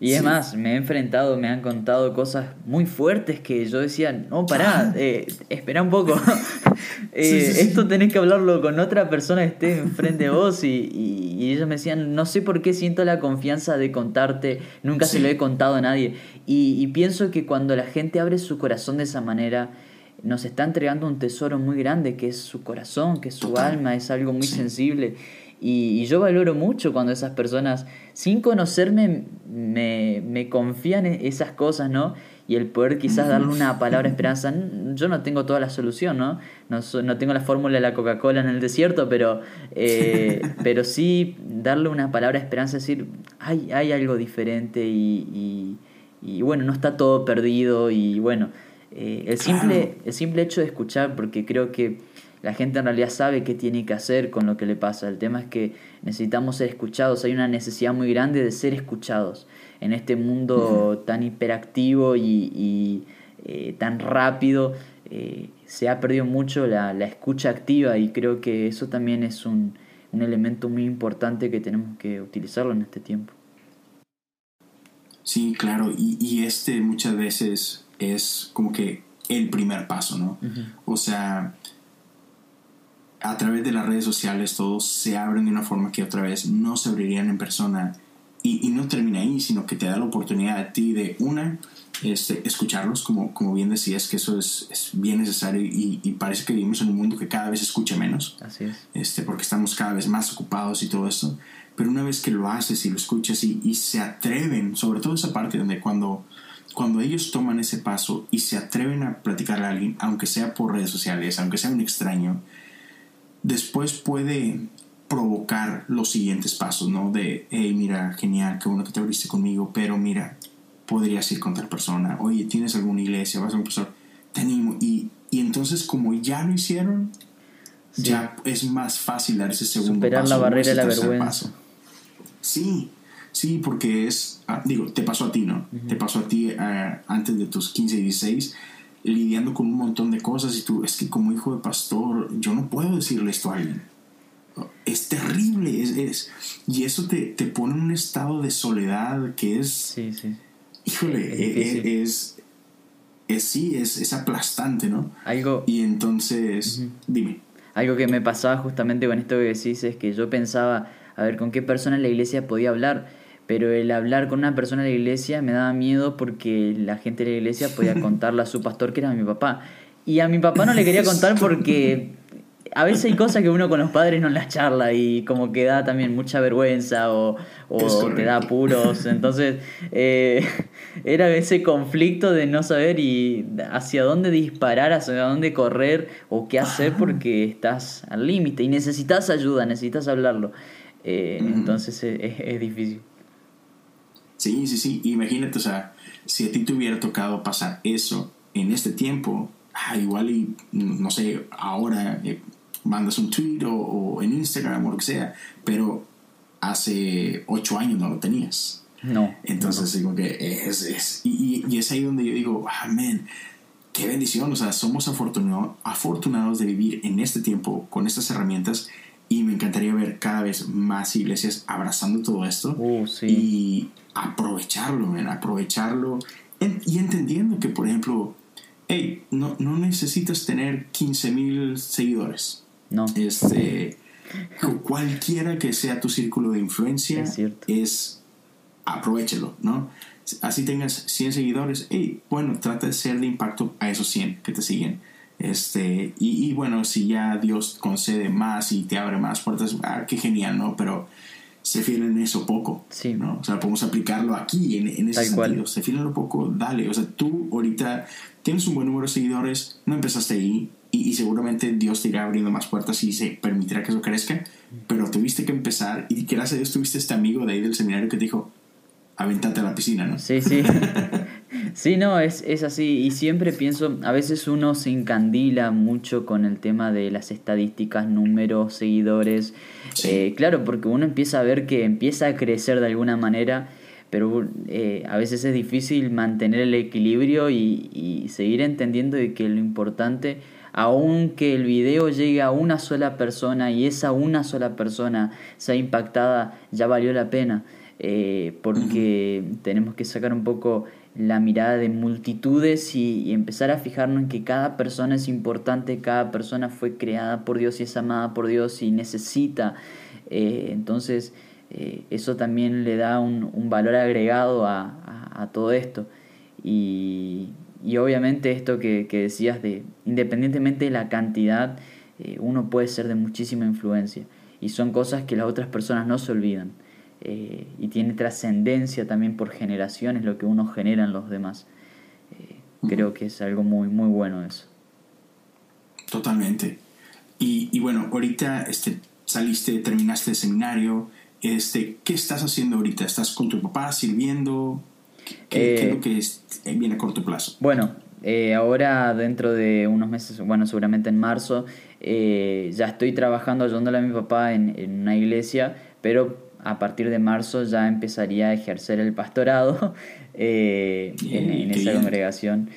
Y es más, me he enfrentado, me han contado cosas muy fuertes que yo decía, no, pará, eh, espera un poco. Eh, esto tenés que hablarlo con otra persona que esté enfrente de vos. Y, y, ellos me decían, no sé por qué siento la confianza de contarte, nunca se lo he contado a nadie. Y, y, pienso que cuando la gente abre su corazón de esa manera, nos está entregando un tesoro muy grande, que es su corazón, que es su alma, es algo muy sensible. Y, yo valoro mucho cuando esas personas, sin conocerme, me, me confían en esas cosas, ¿no? Y el poder quizás darle una palabra de esperanza. Yo no tengo toda la solución, ¿no? No, no tengo la fórmula de la Coca-Cola en el desierto, pero, eh, pero sí darle una palabra de esperanza, decir, hay, hay algo diferente y, y, bueno, no está todo perdido y bueno, eh, el, simple, el simple hecho de escuchar, porque creo que la gente en realidad sabe qué tiene que hacer con lo que le pasa. El tema es que necesitamos ser escuchados. Hay una necesidad muy grande de ser escuchados en este mundo tan hiperactivo y, eh, tan rápido. Eh, se ha perdido mucho la, escucha activa y creo que eso también es un, un elemento muy importante que tenemos que utilizarlo en este tiempo. Sí, claro, y, y este muchas veces es como que el primer paso, ¿no? O sea, a través de las redes sociales todos se abren de una forma que otra vez no se abrirían en persona y, no termina ahí, sino que te da la oportunidad a ti de una, este, escucharlos, como, como bien decías, que eso es, es bien necesario y, parece que vivimos en un mundo que cada vez escucha menos, Así es. Este, porque estamos cada vez más ocupados y todo eso, pero una vez que lo haces y lo escuchas y, y se atreven, sobre todo esa parte donde cuando cuando ellos toman ese paso y se atreven a platicar a alguien, aunque sea por redes sociales, aunque sea un extraño, después puede provocar los siguientes pasos, ¿no? De, hey, mira, genial, qué bueno que te abriste conmigo, pero mira, podrías ir con tal persona, oye, ¿tienes alguna iglesia? ¿Vas a un pastor? Te animo. Y, y entonces, como ya lo hicieron, ya es más fácil dar ese segundo Superar la barrera de la vergüenza. Sí, sí, porque es, ah, digo, te pasó a ti, ¿no? Te pasó a ti eh, antes de tus 15 y 16 lidiando con un montón de cosas y tú, es que como hijo de pastor, yo no puedo decirle esto a alguien. Es terrible, es, es y eso te, te, pone en un estado de soledad que es... Sí, sí. Híjole, es, es, sí, es, es, aplastante, ¿no? Algo... Y entonces, dime. Algo que me pasaba justamente con esto que decís es que yo pensaba, a ver, ¿con qué persona en la iglesia podía hablar? Pero el hablar con una persona de la iglesia me daba miedo porque la gente de la iglesia podía contarle a su pastor que era mi papá. Y a mi papá no le quería contar porque a veces hay cosas que uno con los padres no las charla y como que da también mucha vergüenza o, o te da apuros. Entonces, eh, era ese conflicto de no saber y hacia dónde disparar, hacia dónde correr o qué hacer porque estás al límite y necesitas ayuda, necesitas hablarlo. Eh, entonces es, difícil. Sí, sí, sí. Imagínate, o sea, si a ti te hubiera tocado pasar eso en este tiempo, ah, igual y, no sé, ahora eh, mandas un tweet o, en Instagram o lo que sea, pero hace ocho años no lo tenías. No. Entonces, digo que es, es y, y, es ahí donde yo digo, amén, qué bendición, o sea, somos afortunados, afortunados de vivir en este tiempo con estas herramientas y me encantaría ver cada vez más iglesias abrazando todo esto uh, y aprovecharlo, aprovecharlo y entendiendo que, por ejemplo, hey, no, no necesitas tener 15 mil seguidores. No. Este, cualquiera que sea tu círculo de influencia, es, es aprovechalo, ¿no? Así tengas 100 seguidores, hey, bueno, trata de ser de impacto a esos 100 que te siguen. Este, y, bueno, si ya Dios concede más y te abre más puertas, ah, qué genial, ¿no? Pero se fiel en eso poco, sí. ¿no? O sea, podemos aplicarlo aquí, en, en ese sentido. Se fiel en lo poco, dale. O sea, tú ahorita tienes un buen número de seguidores, no empezaste ahí, y, seguramente Dios te irá abriendo más puertas y se permitirá que eso crezca, pero tuviste que empezar y gracias a Dios tuviste este amigo de ahí del seminario que te dijo, aventate a la piscina, ¿no? Sí, sí. Sí, no, es, es así. Y siempre pienso, a veces uno se encandila mucho con el tema de las estadísticas, números, seguidores. Eh, claro, porque uno empieza a ver que empieza a crecer de alguna manera, pero eh, a veces es difícil mantener el equilibrio y, y seguir entendiendo de que lo importante, aunque el video llegue a una sola persona y esa una sola persona sea impactada, ya valió la pena. Eh, porque tenemos que sacar un poco la mirada de multitudes y, empezar a fijarnos en que cada persona es importante, cada persona fue creada por Dios y es amada por Dios y necesita. Eh, entonces, eh, eso también le da un, valor agregado a, todo esto. Y, obviamente esto que, decías de, independientemente de la cantidad, uno puede ser de muchísima influencia. Y son cosas que las otras personas no se olvidan. Eh, y tiene trascendencia también por generaciones lo que uno genera en los demás. Eh, creo que es algo muy, muy bueno eso. Totalmente. Y, y, bueno, ahorita este, saliste, terminaste el seminario. Este, ¿Qué estás haciendo ahorita? ¿Estás con tu papá sirviendo? ¿Qué, es lo que es, eh, viene a corto plazo? Bueno, ahora dentro de unos meses, bueno, seguramente en marzo, ya estoy trabajando ayudándole a mi papá en, en una iglesia, pero a partir de marzo ya empezaría a ejercer el pastorado eh, en, esa congregación.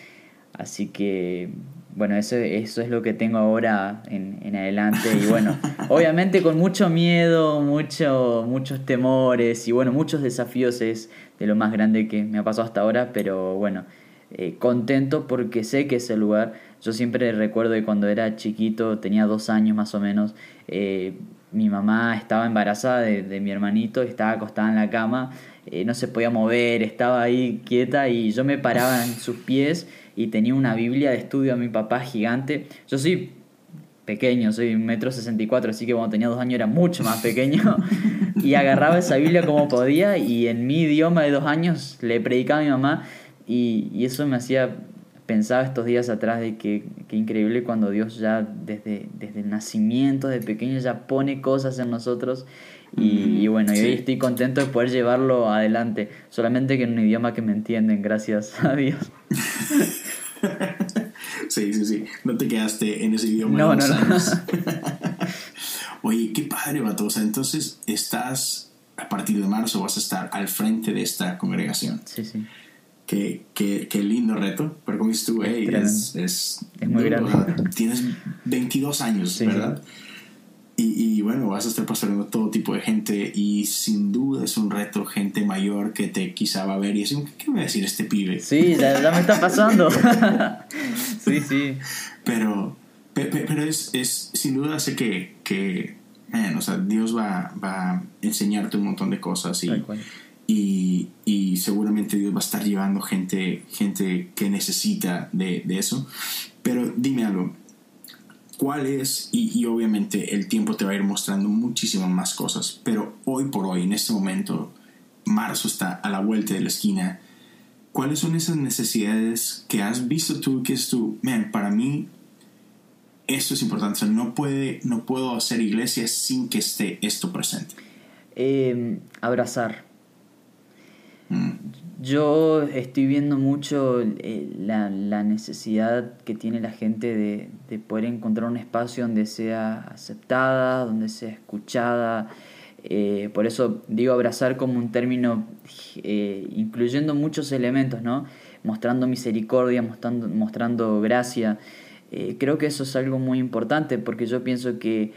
Así que, bueno, eso, eso es lo que tengo ahora en, en adelante. Y bueno, obviamente con mucho miedo, mucho, muchos temores y bueno, muchos desafíos es de lo más grande que me ha pasado hasta ahora, pero bueno, eh, contento porque sé que ese lugar, yo siempre recuerdo que cuando era chiquito, tenía dos años más o menos, eh, mi mamá estaba embarazada de, mi hermanito, estaba acostada en la cama, eh, no se podía mover, estaba ahí quieta y yo me paraba en sus pies y tenía una Biblia de estudio a mi papá gigante. Yo soy pequeño, soy un metro sesenta y cuatro, así que cuando tenía dos años era mucho más pequeño y agarraba esa Biblia como podía y en mi idioma de dos años le predicaba a mi mamá y, y eso me hacía pensaba estos días atrás de que, increíble cuando Dios ya desde, desde el nacimiento, de pequeño, ya pone cosas en nosotros y, bueno, y hoy estoy contento de poder llevarlo adelante, solamente que en un idioma que me entienden, gracias a Dios. sí, sí, sí, no te quedaste en ese idioma. No, no, no. Oye, qué padre, Batosa. Entonces, estás, a partir de marzo, vas a estar al frente de esta congregación. Sí, sí. Qué, qué, qué, lindo reto. Pero como dices tú, es, es, muy grande. Tienes 22 años, ¿verdad? Y, y, bueno, vas a estar pastoreando todo tipo de gente y sin duda es un reto, gente mayor que te quizá va a ver y decir, ¿qué me va a decir este pibe? Sí, ya, me está pasando. sí, sí. Pero, pero es, es, sin duda sé que, que o sea, Dios va, va a enseñarte un montón de cosas y, y, seguramente Dios va a estar llevando gente, gente que necesita de, eso. Pero dime algo, ¿cuál es? Y, obviamente el tiempo te va a ir mostrando muchísimas más cosas, pero hoy por hoy, en este momento, marzo está a la vuelta de la esquina. ¿cuáles son esas necesidades que has visto tú que es tú, man, para mí esto es importante, no, puede, no puedo hacer iglesia sin que esté esto presente? Em, abrazar. Yo estoy viendo mucho eh, la, necesidad que tiene la gente de, poder encontrar un espacio donde sea aceptada, donde sea escuchada. Eh, por eso digo abrazar como un término eh, incluyendo muchos elementos, ¿no? Mostrando misericordia, mostrando, mostrando gracia. creo que eso es algo muy importante porque yo pienso que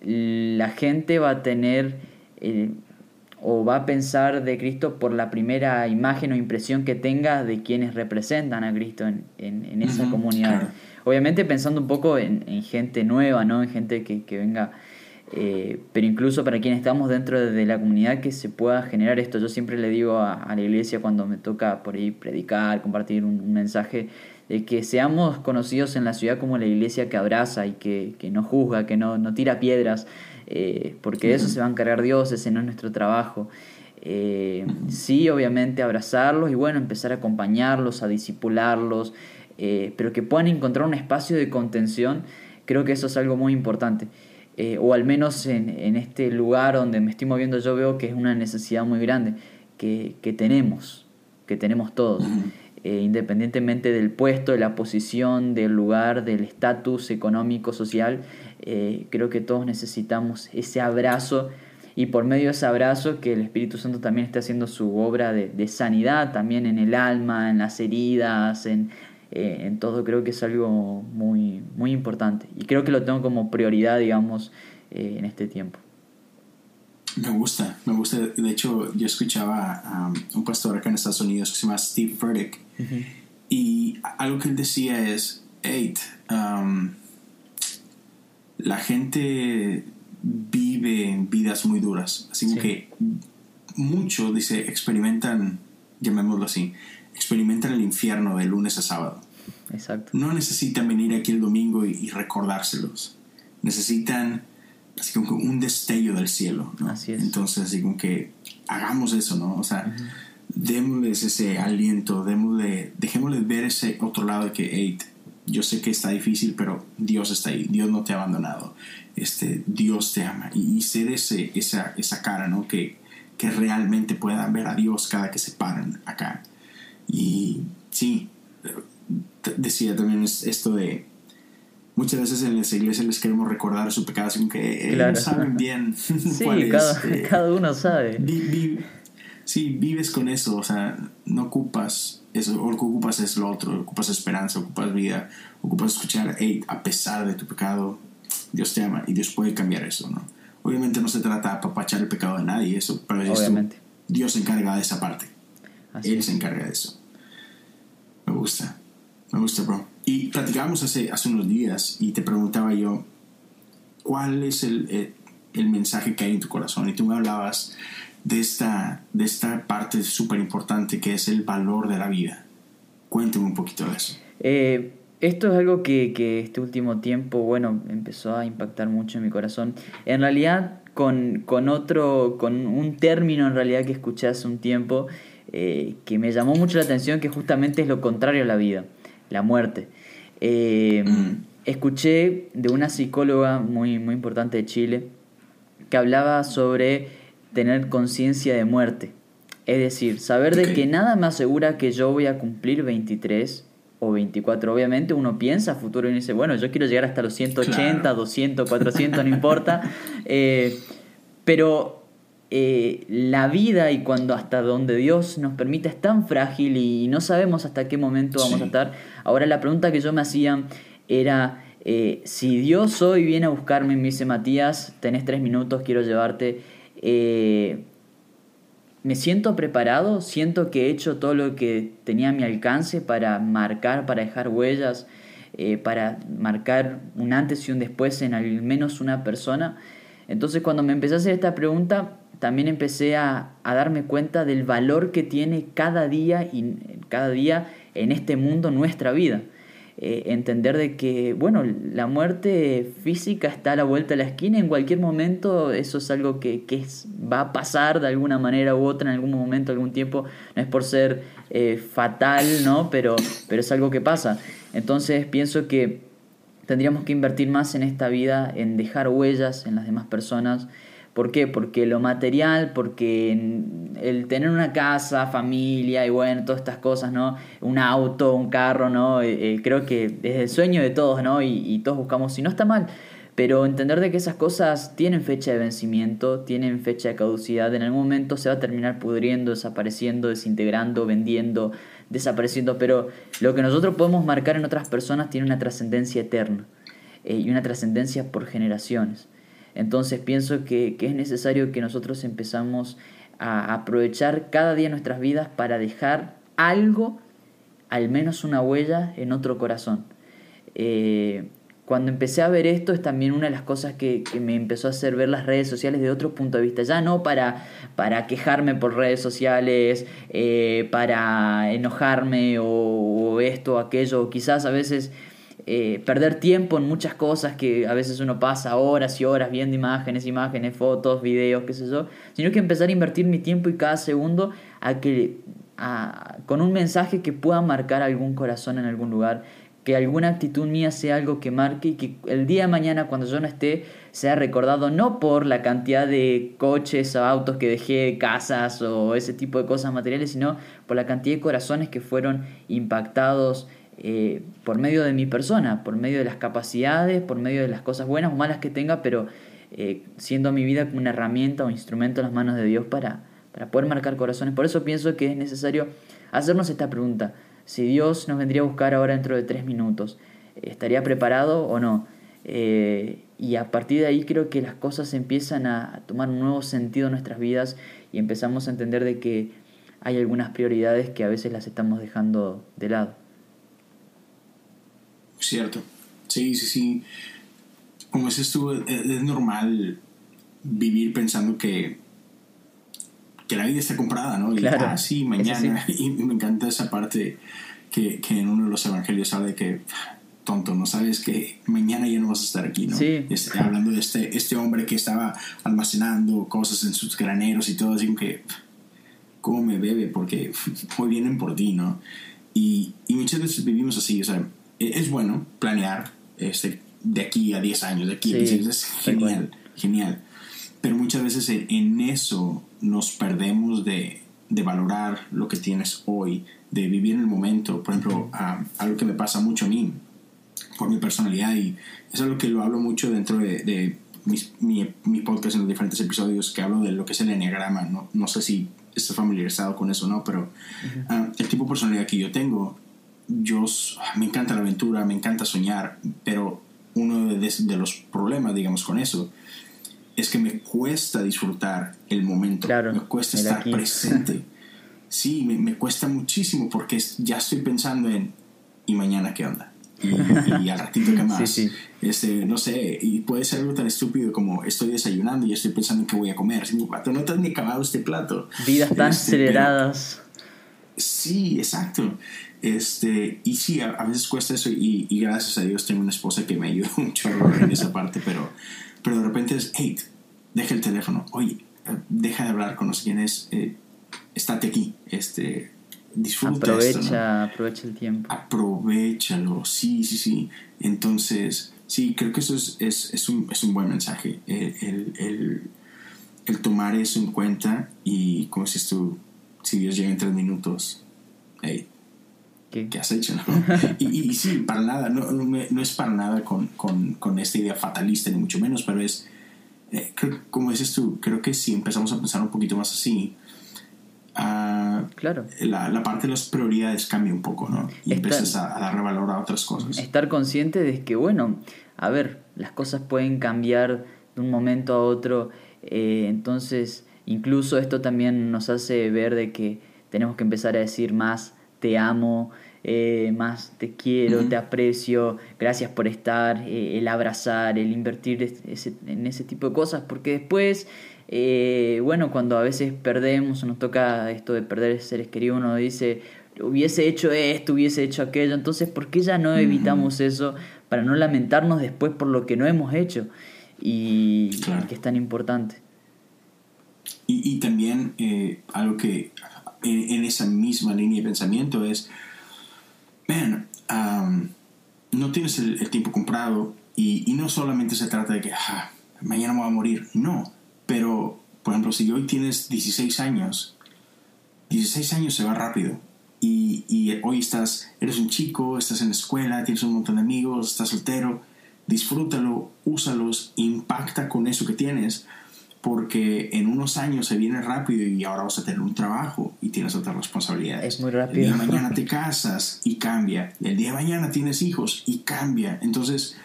la gente va a tener o va a pensar de Cristo por la primera imagen o impresión que tenga de quienes representan a Cristo en, en, esa comunidad. Obviamente pensando un poco en, gente nueva, ¿no? en gente que, que venga, eh, pero incluso para quienes estamos dentro de la comunidad que se pueda generar esto. Yo siempre le digo a, la iglesia cuando me toca por ahí predicar, compartir un, mensaje, de que seamos conocidos en la ciudad como la iglesia que abraza y que, que no juzga, que no, no tira piedras. Eh, porque de eso se va a encargar Dios, ese no es nuestro trabajo. Eh, sí, obviamente abrazarlos y bueno, empezar a acompañarlos, a disipularlos, eh, pero que puedan encontrar un espacio de contención, creo que eso es algo muy importante. o al menos en, este lugar donde me estoy moviendo yo veo que es una necesidad muy grande que, que tenemos, que tenemos todos. independientemente del puesto, de la posición, del lugar, del estatus económico, social, eh, creo que todos necesitamos ese abrazo y por medio de ese abrazo que el Espíritu Santo también está haciendo su obra de, sanidad, también en el alma, en las heridas, en, eh, en, todo, creo que es algo muy, muy importante. Y creo que lo tengo como prioridad, digamos, eh, en este tiempo. Me gusta, me gusta. De hecho, yo escuchaba a un pastor acá en Estados Unidos que se llama Steve Furtick. Y algo que él decía es, hey, um, la gente vive vidas muy duras. Así que muchos, dice, experimentan, llamémoslo así, experimentan el infierno de lunes a sábado. Exacto. No necesitan venir aquí el domingo y, recordárselos. Necesitan así como un destello del cielo. Así es. Entonces, así como que hagamos eso, ¿no? O sea, démosles ese aliento, démosle, dejémosle ver ese otro lado de que, hey, yo sé que está difícil, pero Dios está ahí, Dios no te ha abandonado, este, Dios te ama. Y, ser ese, esa, esa cara, ¿no? Que, que realmente puedan ver a Dios cada que se paran acá. Y sí, decía también esto de, muchas veces en las iglesias les queremos recordar su pecado, sin que ellos saben bien sí, cada, eh, cada, uno sabe. sí, vives con eso, o sea, no ocupas eso, lo que ocupas es lo otro, ocupas esperanza, ocupas vida, ocupas escuchar, hey, a pesar de tu pecado, Dios te ama y Dios puede cambiar eso, ¿no? Obviamente no se trata de apapachar el pecado de nadie, eso, pero Obviamente. Dios se encarga de esa parte. Él se encarga de eso. Me gusta, me gusta, bro. Y platicábamos hace, hace unos días y te preguntaba yo, ¿cuál es el, el, el mensaje que hay en tu corazón? Y tú me hablabas de esta, de esta parte súper importante que es el valor de la vida. Cuénteme un poquito de eso. Eh, esto es algo que, que, este último tiempo, bueno, empezó a impactar mucho en mi corazón. En realidad, con, con otro, con un término en realidad que escuché hace un tiempo, eh, que me llamó mucho la atención, que justamente es lo contrario a la vida, la muerte. Eh, mm. Escuché de una psicóloga muy, muy importante de Chile, que hablaba sobre tener conciencia de muerte. Es decir, saber de que nada me asegura que yo voy a cumplir 23 o 24. Obviamente uno piensa a futuro y dice, bueno, yo quiero llegar hasta los 180, 200, 400, no importa. Eh, pero eh, la vida y cuando hasta donde Dios nos permite es tan frágil y no sabemos hasta qué momento vamos a estar. Ahora la pregunta que yo me hacía era, eh, si Dios hoy viene a buscarme, me dice Matías, tenés tres minutos, quiero llevarte eh, me siento preparado, siento que he hecho todo lo que tenía a mi alcance para marcar, para dejar huellas, eh, para marcar un antes y un después en al menos una persona. Entonces cuando me empecé a hacer esta pregunta, también empecé a, darme cuenta del valor que tiene cada día y cada día en este mundo nuestra vida. Eh, entender de que, bueno, la muerte física está a la vuelta de la esquina, en cualquier momento eso es algo que, que va a pasar de alguna manera u otra, en algún momento, algún tiempo, no es por ser eh, fatal, ¿no? Pero, pero es algo que pasa. Entonces pienso que tendríamos que invertir más en esta vida, en dejar huellas en las demás personas, ¿Por qué? Porque lo material, porque el tener una casa, familia y bueno, todas estas cosas, ¿no? Un auto, un carro, ¿no? Eh, eh, creo que es el sueño de todos, ¿no? Y, todos buscamos, si no está mal, pero entender de que esas cosas tienen fecha de vencimiento, tienen fecha de caducidad, en algún momento se va a terminar pudriendo, desapareciendo, desintegrando, vendiendo, desapareciendo, pero lo que nosotros podemos marcar en otras personas tiene una trascendencia eterna eh, y una trascendencia por generaciones. Entonces pienso que, es necesario que nosotros empezamos a aprovechar cada día nuestras vidas para dejar algo, al menos una huella, en otro corazón. Eh, cuando empecé a ver esto es también una de las cosas que, me empezó a hacer ver las redes sociales de otro punto de vista, ya no para, para quejarme por redes sociales, eh, para enojarme o, o esto o aquello, quizás a veces eh, perder tiempo en muchas cosas que a veces uno pasa horas y horas viendo imágenes, imágenes, fotos, videos, qué sé yo, sino que empezar a invertir mi tiempo y cada segundo a que, a, con un mensaje que pueda marcar algún corazón en algún lugar, que alguna actitud mía sea algo que marque y que el día de mañana cuando yo no esté sea recordado no por la cantidad de coches o autos que dejé, casas o ese tipo de cosas materiales, sino por la cantidad de corazones que fueron impactados eh, por medio de mi persona, por medio de las capacidades, por medio de las cosas buenas o malas que tenga, pero eh, siendo mi vida como una herramienta o instrumento en las manos de Dios para, para poder marcar corazones. Por eso pienso que es necesario hacernos esta pregunta. Si Dios nos vendría a buscar ahora dentro de tres minutos, ¿estaría preparado o no? Eh, y a partir de ahí creo que las cosas empiezan a tomar un nuevo sentido en nuestras vidas y empezamos a entender de que hay algunas prioridades que a veces las estamos dejando de lado. Cierto. Sí, sí, sí. Como dices tú, es, normal vivir pensando que, que la vida está comprada, ¿no? Y ah, sí, mañana. Y me encanta esa parte que, que, en uno de los evangelios habla de que, tonto, no sabes que mañana ya no vas a estar aquí, ¿no? Sí. Este, hablando de este, este hombre que estaba almacenando cosas en sus graneros y todo, así que, ¿cómo me bebe? Porque hoy vienen por ti, ¿no? Y, y muchas veces vivimos así, o sea, e-, es bueno planear este, de aquí a 10 años, de aquí a 15 años, es genial, genial. Pero muchas veces en, eso nos perdemos de, de, valorar lo que tienes hoy, de vivir en el momento. Por ejemplo, algo que me pasa mucho a mí, por mi personalidad, y es algo que lo hablo mucho dentro de, de mi, mi, podcast en los diferentes episodios, que hablo de lo que es el enneagrama. No, no sé si estás familiarizado con eso o no, pero ah, el tipo de personalidad que yo tengo yo me encanta la aventura, me encanta soñar, pero uno de, los problemas, digamos, con eso es que me cuesta disfrutar el momento, me cuesta estar presente. Sí, me, cuesta muchísimo porque ya estoy pensando en, ¿y mañana qué onda? Y, al ratito qué más. Este, no sé, y puede ser algo tan estúpido como estoy desayunando y estoy pensando en qué voy a comer. no te has ni acabado este plato. Vidas tan este, aceleradas. sí, exacto. Este, y sí, a, veces cuesta eso y, gracias a Dios tengo una esposa que me ayuda mucho en esa parte, pero, pero de repente es, hey, deja el teléfono, oye, deja de hablar con los quienes, eh, estate aquí, este, disfruta aprovecha, aprovecha el tiempo. Aprovechalo, sí, sí, sí. Entonces, sí, creo que eso es, es, es, un, es un, buen mensaje, el, el, el, tomar eso en cuenta y, como dices tú, si Dios llega en tres minutos, hey, ¿Qué? has hecho? y, y, sí, para nada, no, no, es para nada con, con, con, esta idea fatalista, ni mucho menos, pero es, eh, como dices tú, creo que si empezamos a pensar un poquito más así, uh, claro. la, la, parte de las prioridades cambia un poco, ¿no? Y empiezas a, darle valor a otras cosas. Estar consciente de que, bueno, a ver, las cosas pueden cambiar de un momento a otro, eh, entonces incluso esto también nos hace ver de que tenemos que empezar a decir más te amo, eh, más te quiero, te aprecio, gracias por estar, eh, el abrazar, el invertir en ese tipo de cosas, porque después, eh, bueno, cuando a veces perdemos nos toca esto de perder seres queridos, uno dice, hubiese hecho esto, hubiese hecho aquello. Entonces, ¿por qué ya no evitamos eso para no lamentarnos después por lo que no hemos hecho? Y, que es tan importante. Y, también eh, algo que en, esa misma línea de pensamiento es, man, no tienes el, tiempo comprado y, no solamente se trata de que ah, mañana me voy a morir, no, pero por ejemplo, si hoy tienes 16 años, 16 años se va rápido. Y, y, hoy estás, eres un chico, estás en la escuela, tienes un montón de amigos, estás soltero, disfrútalo, úsalos, impacta con eso que tienes, porque en unos años se viene rápido y ahora vas a tener un trabajo y tienes otras responsabilidades. Es muy rápido. El día de mañana te casas y cambia. El día de mañana tienes hijos y cambia. Entonces,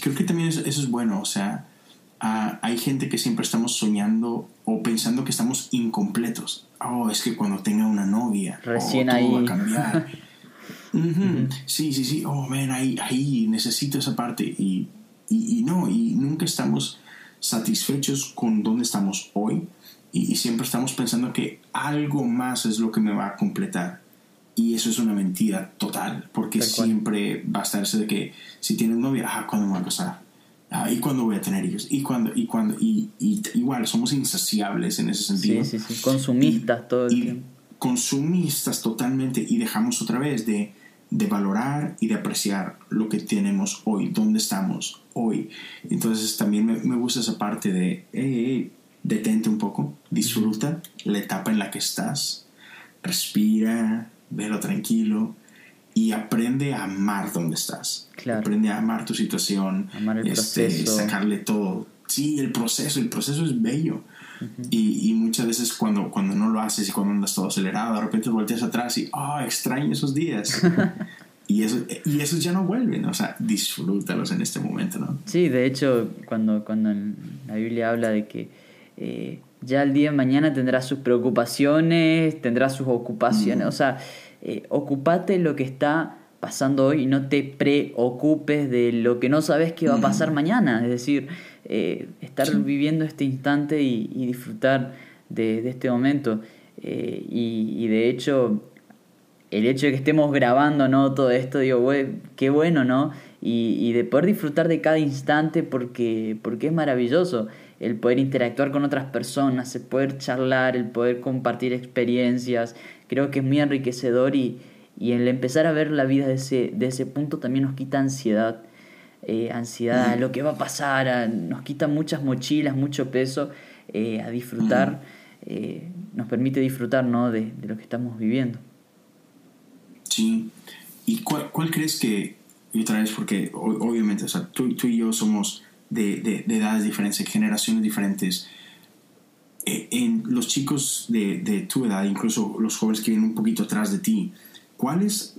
creo que también eso, es bueno. O sea, hay gente que siempre estamos soñando o pensando que estamos incompletos. Oh, es que cuando tenga una novia, oh, Recién todo ahí. va a cambiar. Sí, sí, sí. Oh, man, ahí, ahí necesito esa parte. Y, y, y no, y nunca estamos satisfechos con dónde estamos hoy y, siempre estamos pensando que algo más es lo que me va a completar. Y eso es una mentira total, porque siempre va a estarse de que si tienes novia, ah, ¿cuándo me voy a casar? Ah, ¿Y cuándo voy a tener hijos? ¿Y cuándo? ¿Y cuándo? Y, igual, somos insaciables en ese sentido. Sí, sí, sí. Consumistas todo el tiempo. Consumistas totalmente y dejamos otra vez de, de valorar y de apreciar lo que tenemos hoy, dónde estamos hoy. Entonces también me, gusta esa parte de, detente un poco, disfruta la etapa en la que estás, respira, velo tranquilo y aprende a amar donde estás. Aprende a amar tu situación, amar el este, proceso. sacarle todo. Sí, el proceso, el proceso es bello. Y, muchas veces cuando, cuando no lo haces y cuando andas todo acelerado, de repente volteas atrás y, oh, extraño esos días. y, eso, y esos ya no vuelven, o sea, disfrútalos en este momento, ¿no? Sí, de hecho, cuando, cuando la Biblia habla de que eh, ya el día de mañana tendrá sus preocupaciones, tendrá sus ocupaciones, o sea, eh, ocupate lo que está pasando hoy y no te preocupes de lo que no sabes que va a pasar mañana, es decir, eh, estar viviendo este instante y, disfrutar de, este momento. Eh, y, de hecho, el hecho de que estemos grabando ¿no? todo esto, digo, güey, qué bueno, ¿no? Y, de poder disfrutar de cada instante porque, porque es maravilloso el poder interactuar con otras personas, el poder charlar, el poder compartir experiencias, creo que es muy enriquecedor y, y el empezar a ver la vida de ese, de ese punto también nos quita ansiedad eh, ansiedad, lo que va a pasar, nos quita muchas mochilas, mucho peso, eh, a disfrutar, eh, nos permite disfrutar ¿no? de, lo que estamos viviendo. Sí, ¿y cuál, crees que, y otra vez porque obviamente, o sea, tú, tú, y yo somos de, de, edades diferentes, generaciones diferentes, en los chicos de, de, tu edad, incluso los jóvenes que vienen un poquito atrás de ti, ¿cuál es,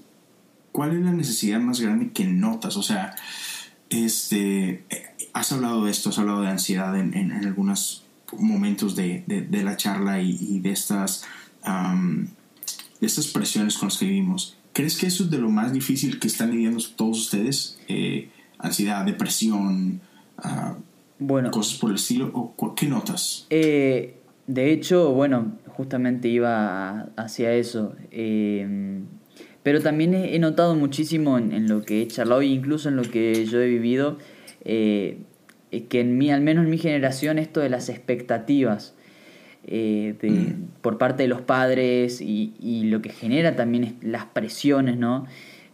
¿cuál es la necesidad más grande que notas? O sea, este, has hablado de esto, has hablado de ansiedad en, en, algunos momentos de, de, la charla y, de, estas, de estas presiones con las que vivimos. ¿Crees que eso es de lo más difícil que están lidiando todos ustedes? Eh, ansiedad, depresión, uh, bueno, cosas por el estilo. ¿O ¿Qué notas? Eh, de hecho, bueno, justamente iba hacia eso. Eh, pero también he notado muchísimo en, lo que he charlado e incluso en lo que yo he vivido, eh, que en mí, al menos en mi generación, esto de las expectativas eh, mm. por parte de los padres y, lo que genera también las presiones, ¿no?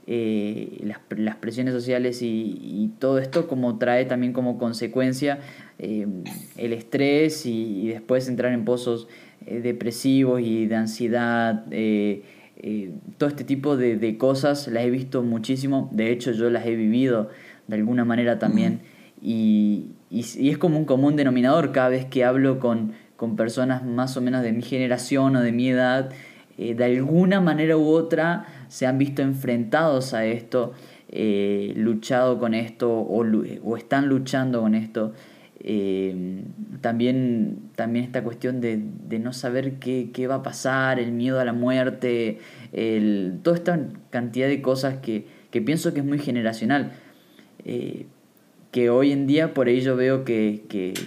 Eh, las, presiones sociales y, todo esto como trae también como consecuencia el estrés y, después entrar en pozos depresivos y de ansiedad, eh, todo este tipo de, cosas las he visto muchísimo, de hecho yo las he vivido de alguna manera también. Y, es como un común denominador cada vez que hablo con, con personas más o menos de mi generación o de mi edad, eh, de alguna manera u otra se han visto enfrentados a esto, eh, luchado con esto o, o están luchando con esto. Eh, también, también esta cuestión de, no saber qué, va a pasar, el miedo a la muerte, toda esta cantidad de cosas que, pienso que es muy generacional. Eh, que hoy en día por ahí yo veo que,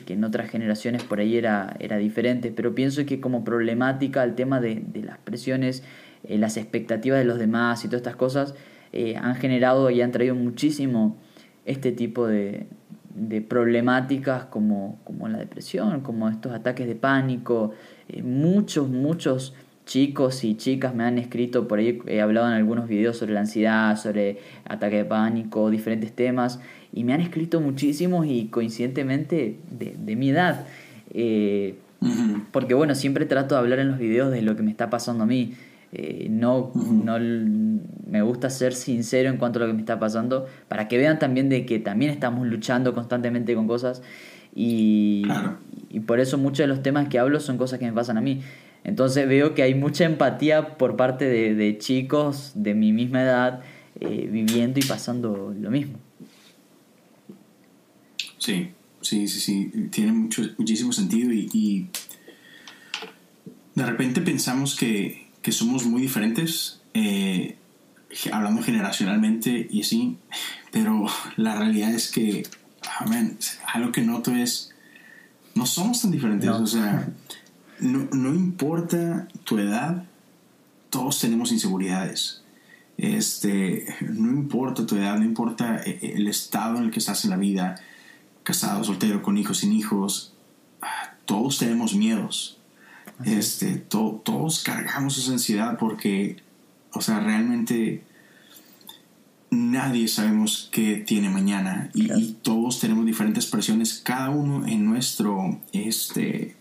en otras generaciones por ahí era, era diferente, pero pienso que como problemática el tema de, las presiones eh, las expectativas de los demás y todas estas cosas eh, han generado y han traído muchísimo este tipo de, de problemáticas como, como la depresión, como estos ataques de pánico. Eh, muchos, muchos chicos y chicas me han escrito por ahí, he hablado en algunos videos sobre la ansiedad, sobre ataque de pánico, diferentes temas, y me han escrito muchísimos y coincidentemente de, de mi edad. Eh, porque bueno, siempre trato de hablar en los videos de lo que me está pasando a mí. Eh, no, no me gusta ser sincero en cuanto a lo que me está pasando para que vean también de que también estamos luchando constantemente con cosas y, y por eso muchos de los temas que hablo son cosas que me pasan a mí. Entonces veo que hay mucha empatía por parte de, de chicos de mi misma edad eh, viviendo y pasando lo mismo. Sí, sí, sí, sí, tiene mucho, muchísimo sentido y, y de repente pensamos que, que somos muy diferentes, eh, hablando generacionalmente y así, pero la realidad es que, amén, algo que noto es, no somos tan diferentes, o sea, no, no, importa tu edad, todos tenemos inseguridades. Este, no importa tu edad, no importa eh, el estado en el que estás en la vida, casado, soltero, con hijos, sin hijos, todos tenemos miedos este, todos cargamos esa ansiedad porque, o sea, realmente nadie sabemos qué tiene mañana y, todos tenemos diferentes presiones, cada uno en nuestro, este,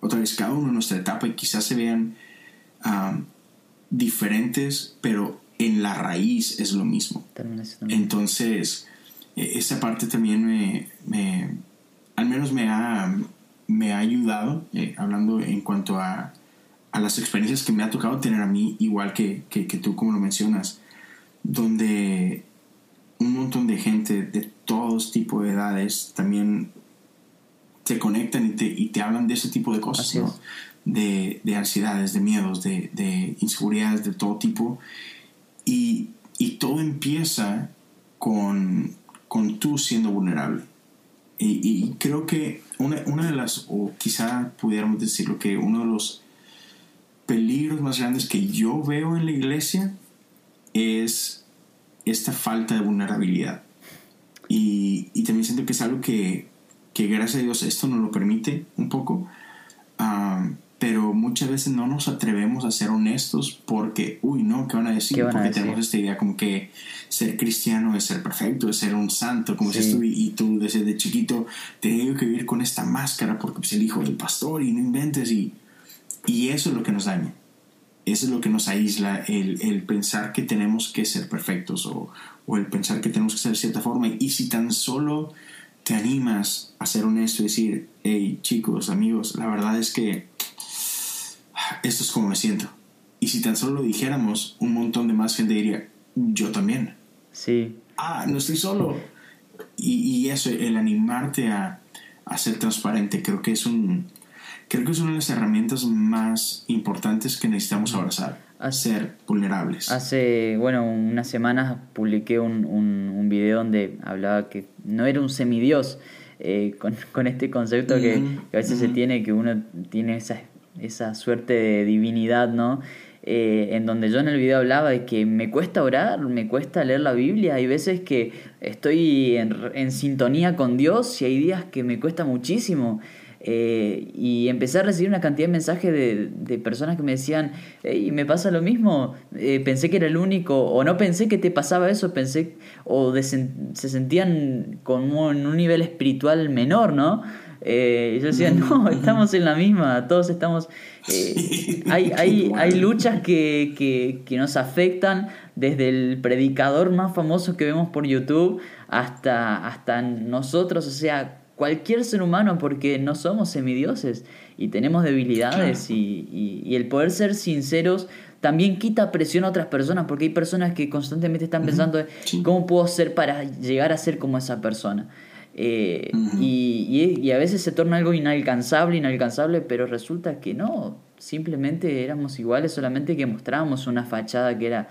otra vez, cada uno en nuestra etapa y quizás se vean diferentes, pero en la raíz es lo mismo. Entonces, e, esa parte también me, me al menos me ha me ha ayudado, eh, hablando en cuanto a, a, las experiencias que me ha tocado tener a mí, igual que, que, tú como lo mencionas, donde un montón de gente de todos tipos de edades también te conectan y te, y te hablan de ese tipo de cosas, de, de, ansiedades, de miedos, de, de, inseguridades de todo tipo. Y, y todo empieza con, con tú siendo vulnerable. Y, creo que una, una de las, o quizá pudiéramos decirlo, que uno de los peligros más grandes que yo veo en la iglesia es esta falta de vulnerabilidad. Y, y también siento que es algo que, que, gracias a Dios esto nos lo permite un poco. Pero muchas veces no nos atrevemos a ser honestos porque, uy, no, ¿qué van a decir? porque tenemos esta idea como que ser cristiano es ser perfecto, es ser un santo, como si tú, y, tú desde chiquito tengo que vivir con esta máscara porque es pues, el hijo del pastor y no inventes y, y eso es lo que nos daña. Eso es lo que nos aísla, el, el pensar que tenemos que ser perfectos o, o el pensar que tenemos que ser de cierta forma. Y si tan solo te animas a ser honesto y decir, hey chicos, amigos, la verdad es que esto es como me siento. Y si tan solo lo dijéramos, un montón de más gente diría, yo también. Sí. Ah, no estoy solo. Y, eso, el animarte a, a, ser transparente, creo que es un... Creo que es una de las herramientas más importantes que necesitamos abrazar. A ser vulnerables. Hace, bueno, unas semanas publiqué un, un, un video donde hablaba que no era un semidios, eh, con, con, este concepto que, a veces se tiene, que uno tiene esa esa suerte de divinidad, ¿no? Eh, en donde yo en el video hablaba de que me cuesta orar, me cuesta leer la Biblia, hay veces que estoy en, sintonía con Dios y hay días que me cuesta muchísimo. Eh, y empecé a recibir una cantidad de mensajes de, de personas que me decían, hey, me pasa lo mismo, eh, pensé que era el único, o no pensé que te pasaba eso, pensé, o se sentían como en un nivel espiritual menor, ¿no? Eh, y yo decía, no, estamos en la misma, todos estamos... Eh, hay, hay, hay luchas que, que, que, nos afectan desde el predicador más famoso que vemos por YouTube hasta, hasta nosotros, o sea, cualquier ser humano, porque no somos semidioses y tenemos debilidades y, y, y el poder ser sinceros también quita presión a otras personas, porque hay personas que constantemente están pensando, ¿cómo puedo ser para llegar a ser como esa persona? Eh, y, y, a veces se torna algo inalcanzable, inalcanzable, pero resulta que no, simplemente éramos iguales, solamente que mostrábamos una fachada que era,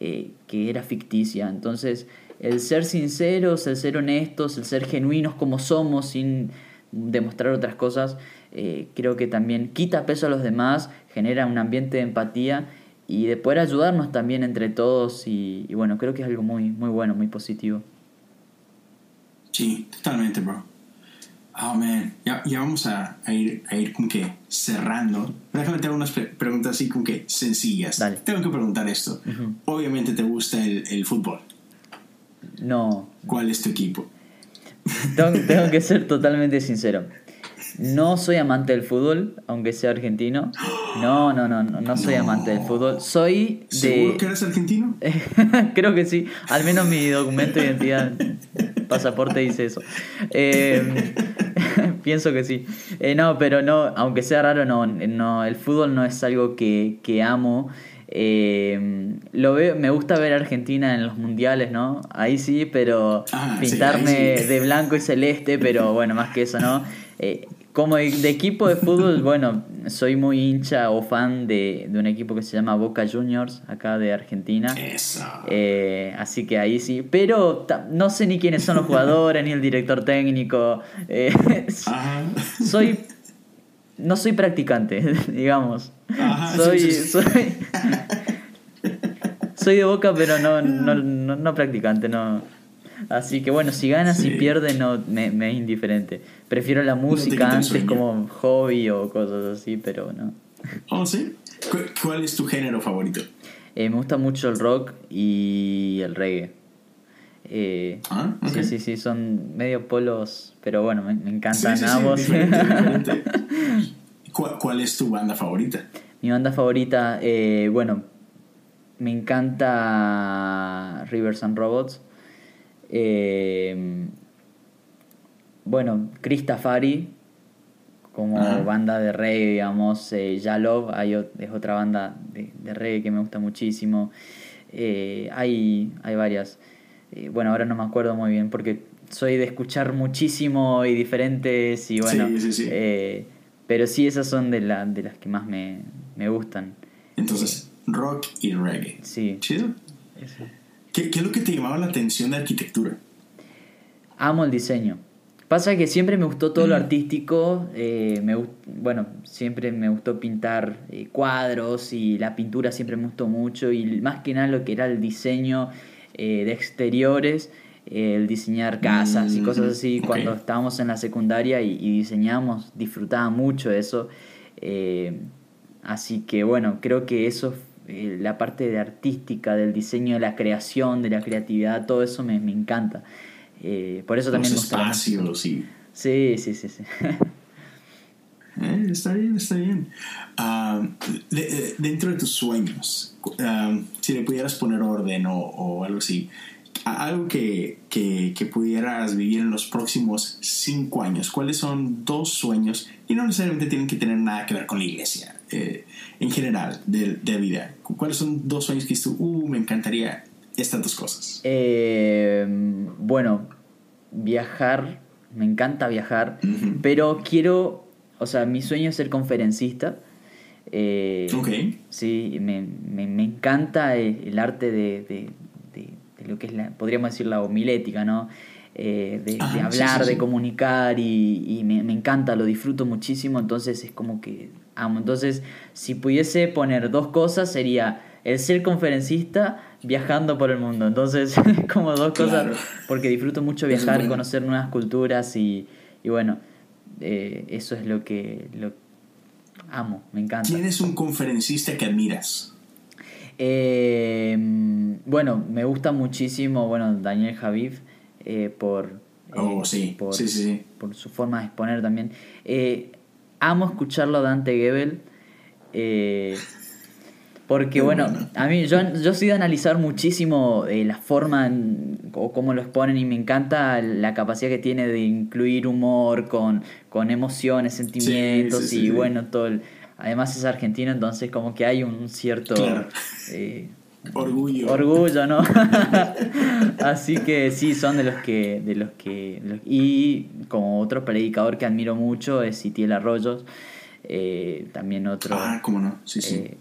eh, que era ficticia. Entonces, el ser sinceros, el ser honestos, el ser genuinos como somos sin demostrar otras cosas, eh, creo que también quita peso a los demás, genera un ambiente de empatía y de poder ayudarnos también entre todos y, y, bueno, creo que es algo muy, muy bueno, muy positivo. Sí, totalmente, bro. Oh, man. Ya, ya vamos a, a, ir, a ir como que cerrando. Déjame tener unas preguntas así como que sencillas. Dale. Tengo que preguntar esto. Obviamente te gusta el, el, fútbol. No. ¿Cuál es tu equipo? Tengo, tengo que ser totalmente sincero. No soy amante del fútbol, aunque sea argentino. No, no, no, no, no soy No. amante del fútbol. Soy de. ¿Seguro que eres argentino? Creo que sí. Al menos mi documento de identidad, pasaporte dice eso. Eh, pienso que sí. Eh, no, pero no, aunque sea raro, no, no el fútbol no es algo que, que amo. Eh, lo veo, me gusta ver a Argentina en los mundiales, ¿no? Ahí sí, pero Ah, sí, pintarme ahí sí. de blanco y celeste, pero bueno, más que eso, ¿no? Eh, como de, de equipo de fútbol, bueno, soy muy hincha o fan de, de un equipo que se llama Boca Juniors, acá de Argentina. Eso. Eh, así que ahí sí. Pero no sé ni quiénes son los jugadores, ni el director técnico. Eh, Ajá. soy. No soy practicante, digamos. Ajá, soy, sí, sí, sí. soy. soy de boca, pero no, no, no, no practicante, no. Así que bueno, si gana, si Sí. pierde, no, me, me es indiferente. Prefiero la música antes como hobby o cosas así, pero no. ¿Oh, ¿Cuál es tu género favorito? Eh, me gusta mucho el rock y el reggae. Eh, Ah. Sí, sí, sí, son medio polos, pero bueno, me, me encantan Sí, sí, sí, ambos. diferente, diferente. ¿Cuál, cuál es tu banda favorita? Mi banda favorita, eh, bueno, me encanta Rivers and Robots. Eh, bueno, Christafari, como Ajá. banda de reggae, digamos. Eh, Yalov hay, es otra banda de, de reggae que me gusta muchísimo. Eh, hay, hay varias. Eh, bueno, ahora no me acuerdo muy bien porque soy de escuchar muchísimo y diferentes y bueno. Sí, sí, sí. eh, pero sí, esas son de, la, de las que más me, me gustan. Entonces, rock y reggae. Sí. Chido. ¿Qué, ¿Qué es lo que te llamaba la atención de arquitectura? Amo el diseño. Pasa que siempre me gustó todo lo Mm. artístico. eh, me, bueno, siempre me gustó pintar eh, cuadros y la pintura siempre me gustó mucho. Y más que nada lo que era el diseño eh, de exteriores, el diseñar casas y Mm, cosas así. Cuando estábamos en la secundaria y, y diseñábamos, disfrutaba mucho eso. así que bueno, creo que eso, eh, la parte de artística, del diseño, de la creación, de la creatividad, todo eso me, me encanta. Eh, por eso también Los espacios y... Sí, sí, sí, sí. Eh, está bien, está bien. Ah, de- de- dentro de tus sueños, ah, si le pudieras poner orden o, o algo así, algo que, que, que pudieras vivir en los próximos cinco años, ¿cuáles son dos sueños? Y no necesariamente tienen que tener nada que ver con la iglesia, eh, en general, de, de vida. Cu- ¿Cuáles son dos sueños que dices tú, uh, me encantaría estas dos cosas? Eh, bueno, viajar, me encanta viajar, pero quiero, o sea, mi sueño es ser conferencista. Eh, Ok. Sí, me, me, me encanta el, el arte de, de, de- de lo que es la, podríamos decir, la homilética, ¿no? Eh, de, sí, hablar, sí, sí. de comunicar y, y me, me encanta, lo disfruto muchísimo, entonces es como que amo. Entonces, si pudiese poner dos cosas, sería el ser conferencista viajando por el mundo. Entonces, como dos Claro. cosas, porque disfruto mucho viajar, bueno. conocer nuevas culturas y, y bueno, eh, eso es lo que lo amo, me encanta. ¿Quién es un conferencista que admiras? Eh, bueno, me gusta muchísimo, bueno, Daniel Javif eh, por, eh, Oh, sí. por, Sí, sí, sí. por su forma de exponer también. Amo escucharlo a Dante Gebel. eh, porque bueno, bueno. a mí yo, yo soy de analizar muchísimo eh, la forma en- o cómo lo exponen y me encanta la capacidad que tiene de incluir humor con, con emociones, sentimientos sí, sí, y bueno, todo el- además es argentino, entonces como que hay un cierto Claro. eh, Orgullo. orgullo, ¿no? Así que sí, son de los que, de los que, de los- y como otro predicador que admiro mucho es Sitiel Arroyos, eh, también otro. Ah, cómo no. Sí, sí. eh,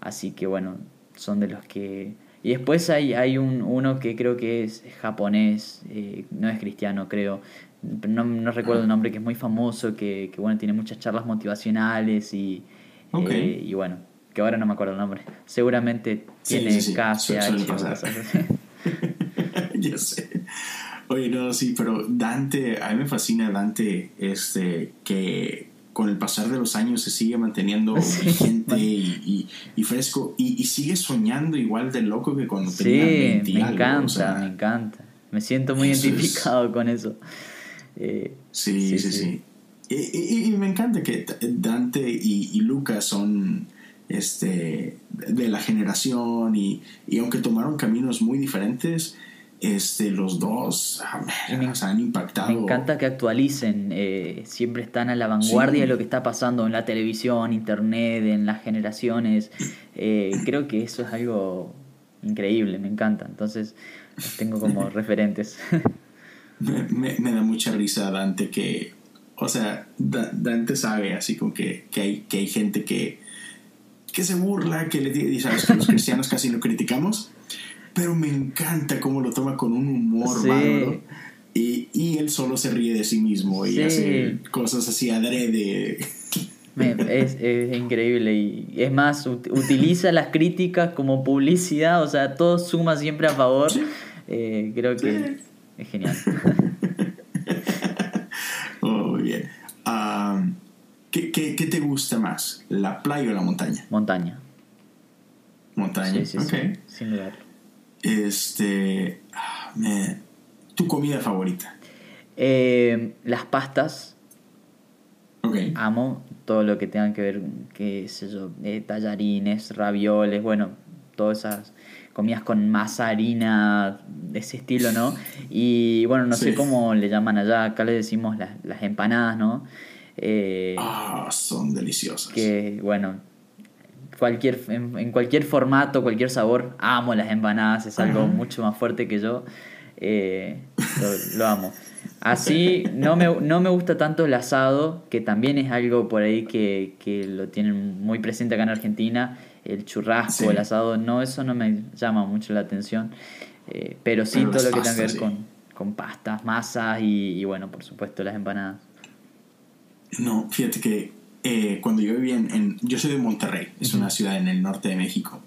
así que bueno, son de los que. Y después hay, hay un, uno que creo que es japonés, eh, no es cristiano, creo. No, no recuerdo el nombre, que es muy famoso, que, que bueno, tiene muchas charlas motivacionales y, eh, y bueno, que ahora no me acuerdo el nombre. Seguramente tiene sí, sí, KCH. ya sé. Oye, no, sí, pero Dante, a mí me fascina Dante, este, que con el pasar de los años se sigue manteniendo vigente y, y, fresco y, sigue soñando igual de loco que cuando tenía 20 me encanta, me encanta. Me siento muy identificado con eso. Eh, sí, sí, sí. Y, me encanta que Dante y, Lucas son este, de la generación y, aunque tomaron caminos muy diferentes, este, los dos han impactado. Me encanta que actualicen, eh, siempre están a la vanguardia de lo que está pasando en la televisión, internet, en las generaciones. Eh, creo que eso es algo increíble, me encanta. Entonces, los tengo como referentes. me, me, da mucha risa Dante que, o sea, Dante sabe así como que, que, hay, que hay gente que, que se burla, que le dice, sabes que los cristianos casi no criticamos, pero me encanta cómo lo toma con un humor sí. Y, y, él solo se ríe de sí mismo y hace cosas así adrede. Es, es, increíble y es más, utiliza las críticas como publicidad, o sea, todo suma siempre a favor. Eh, creo que es genial. muy bien. ¿Qué, qué, qué, te gusta más? ¿La playa o la montaña? Montaña. Montaña, sí, sí, sin duda. Este. Ah, ¿Tu comida favorita? Eh, las pastas. Okay. Amo todo lo que tenga que ver, qué sé yo, eh, tallarines, ravioles, bueno, todas esas comidas con masa, harina, de ese estilo, ¿no? Y bueno, no sé cómo le llaman allá, acá le decimos las, las empanadas, ¿no? Eh, ah, son deliciosas. Que bueno, cualquier, en, cualquier formato, cualquier sabor, amo las empanadas, es algo mucho más fuerte que yo. Eh, lo, amo. Así, no me, no me gusta tanto el asado, que también es algo por ahí que, que lo tienen muy presente acá en Argentina el churrasco, el asado, no, eso no me llama mucho la atención. Eh, pero sí todo lo que tenga que ver con, con, pastas, masas y, bueno, por supuesto las empanadas. No, fíjate que eh, cuando yo vivía en, Yo soy de Monterrey, es una ciudad en el norte de México.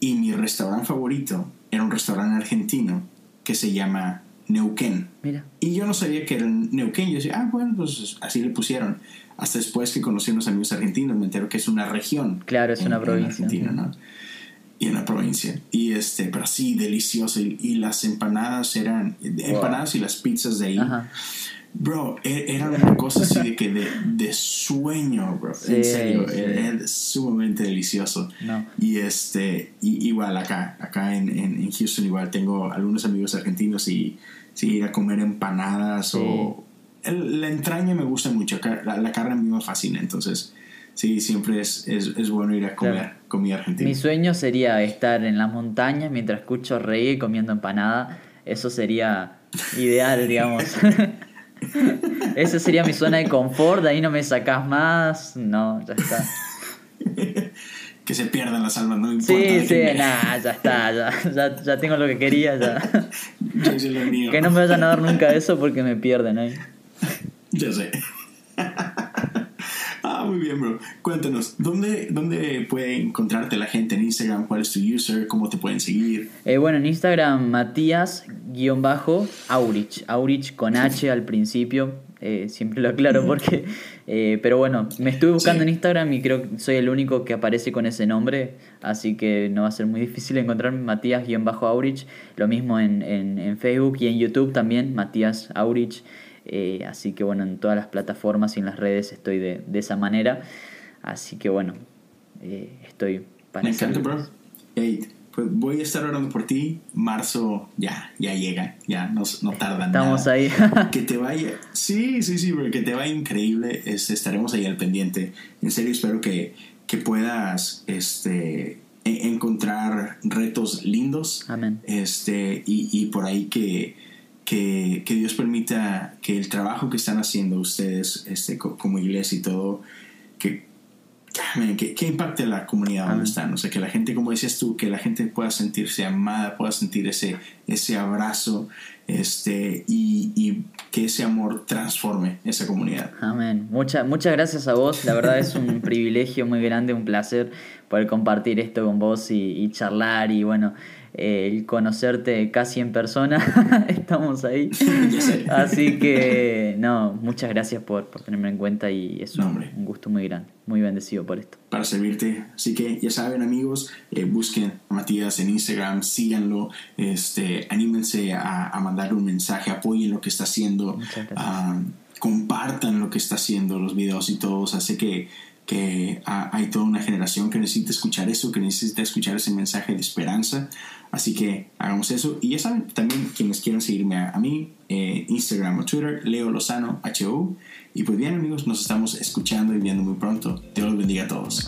Y mi restaurante favorito era un restaurante argentino que se llama Neuquén. Mira. Y yo no sabía que era Neuquén. Yo decía, ah, bueno, pues así le pusieron. Hasta después que conocí a unos amigos argentinos, me entero que es una región. Claro, es una provincia. Argentina, ¿no? Y una provincia. Y este, pero sí, delicioso. Y, las empanadas eran, empanadas y las pizzas de ahí. Bro, e, eran una cosa así de que de, sueño, bro. en serio, era, sumamente delicioso. Y este, y, igual acá, acá en, en, Houston igual tengo algunos amigos argentinos y sí, ir a comer empanadas o la entraña me gusta mucho, la, carne a mí me fascina, entonces sí, siempre es, es, bueno ir a comer comida argentina. Mi sueño sería estar en las montañas mientras escucho reggae comiendo empanada, eso sería ideal, digamos. Esa sería mi zona de confort, de ahí no me sacas más, no, ya está. que se pierdan las almas, no importa. Sí, sí, nada, ya está, ya, ya, tengo lo que quería, ya. Que no me vayan a dar nunca eso porque me pierden ahí. Ya sé. Muy bien, bro. Cuéntanos, ¿dónde, ¿dónde puede encontrarte la gente en Instagram? ¿Cuál es tu user? ¿Cómo te pueden seguir? Eh, bueno, en Instagram, Matías-Aurich. Aurich con H al principio. Eh, siempre lo aclaro porque... Eh, pero bueno, me estuve buscando en Instagram y creo que soy el único que aparece con ese nombre. Así que no va a ser muy difícil encontrarme Matías-Aurich. Lo mismo en, en, en Facebook y en YouTube también, Matías Aurich. Eh, así que bueno, en todas las plataformas y en las redes estoy de, de esa manera. Así que bueno, eh, estoy para Me encanta, bro. pues voy a estar orando por ti. Marzo ya, ya llega, ya no, no tarda Estamos ahí. que te vaya. Sí, sí, sí, que te vaya increíble. Este, estaremos ahí al pendiente. En serio, espero que, que puedas este, e, encontrar retos lindos. Amén. Este, y, y por ahí que que, que, Dios permita que el trabajo que están haciendo ustedes este, como iglesia y todo, que, que, que impacte la comunidad donde están. O sea, que la gente, como decías tú, que la gente pueda sentirse amada, pueda sentir ese, ese abrazo este, y, y que ese amor transforme esa comunidad. Amén. muchas muchas gracias a vos. La verdad es un privilegio muy grande, un placer poder compartir esto con vos y, charlar y bueno, el conocerte casi en persona, estamos ahí. Así que, no, muchas gracias por, tenerme en cuenta y es un, gusto muy grande, muy bendecido por esto. Para servirte. Así que ya saben amigos, eh, busquen a Matías en Instagram, síganlo, este, anímense a, a mandarle un mensaje, apoyen lo que está haciendo compartan lo que está haciendo, los videos y todo. Sé que, que hay toda una generación que necesita escuchar eso, que necesita escuchar ese mensaje de esperanza. Así que hagamos eso. Y ya saben, también quienes quieran seguirme a, mí, eh, Instagram o Twitter, Leo Lozano, HO. Y pues bien amigos, nos estamos escuchando y viendo muy pronto. Dios los bendiga a todos.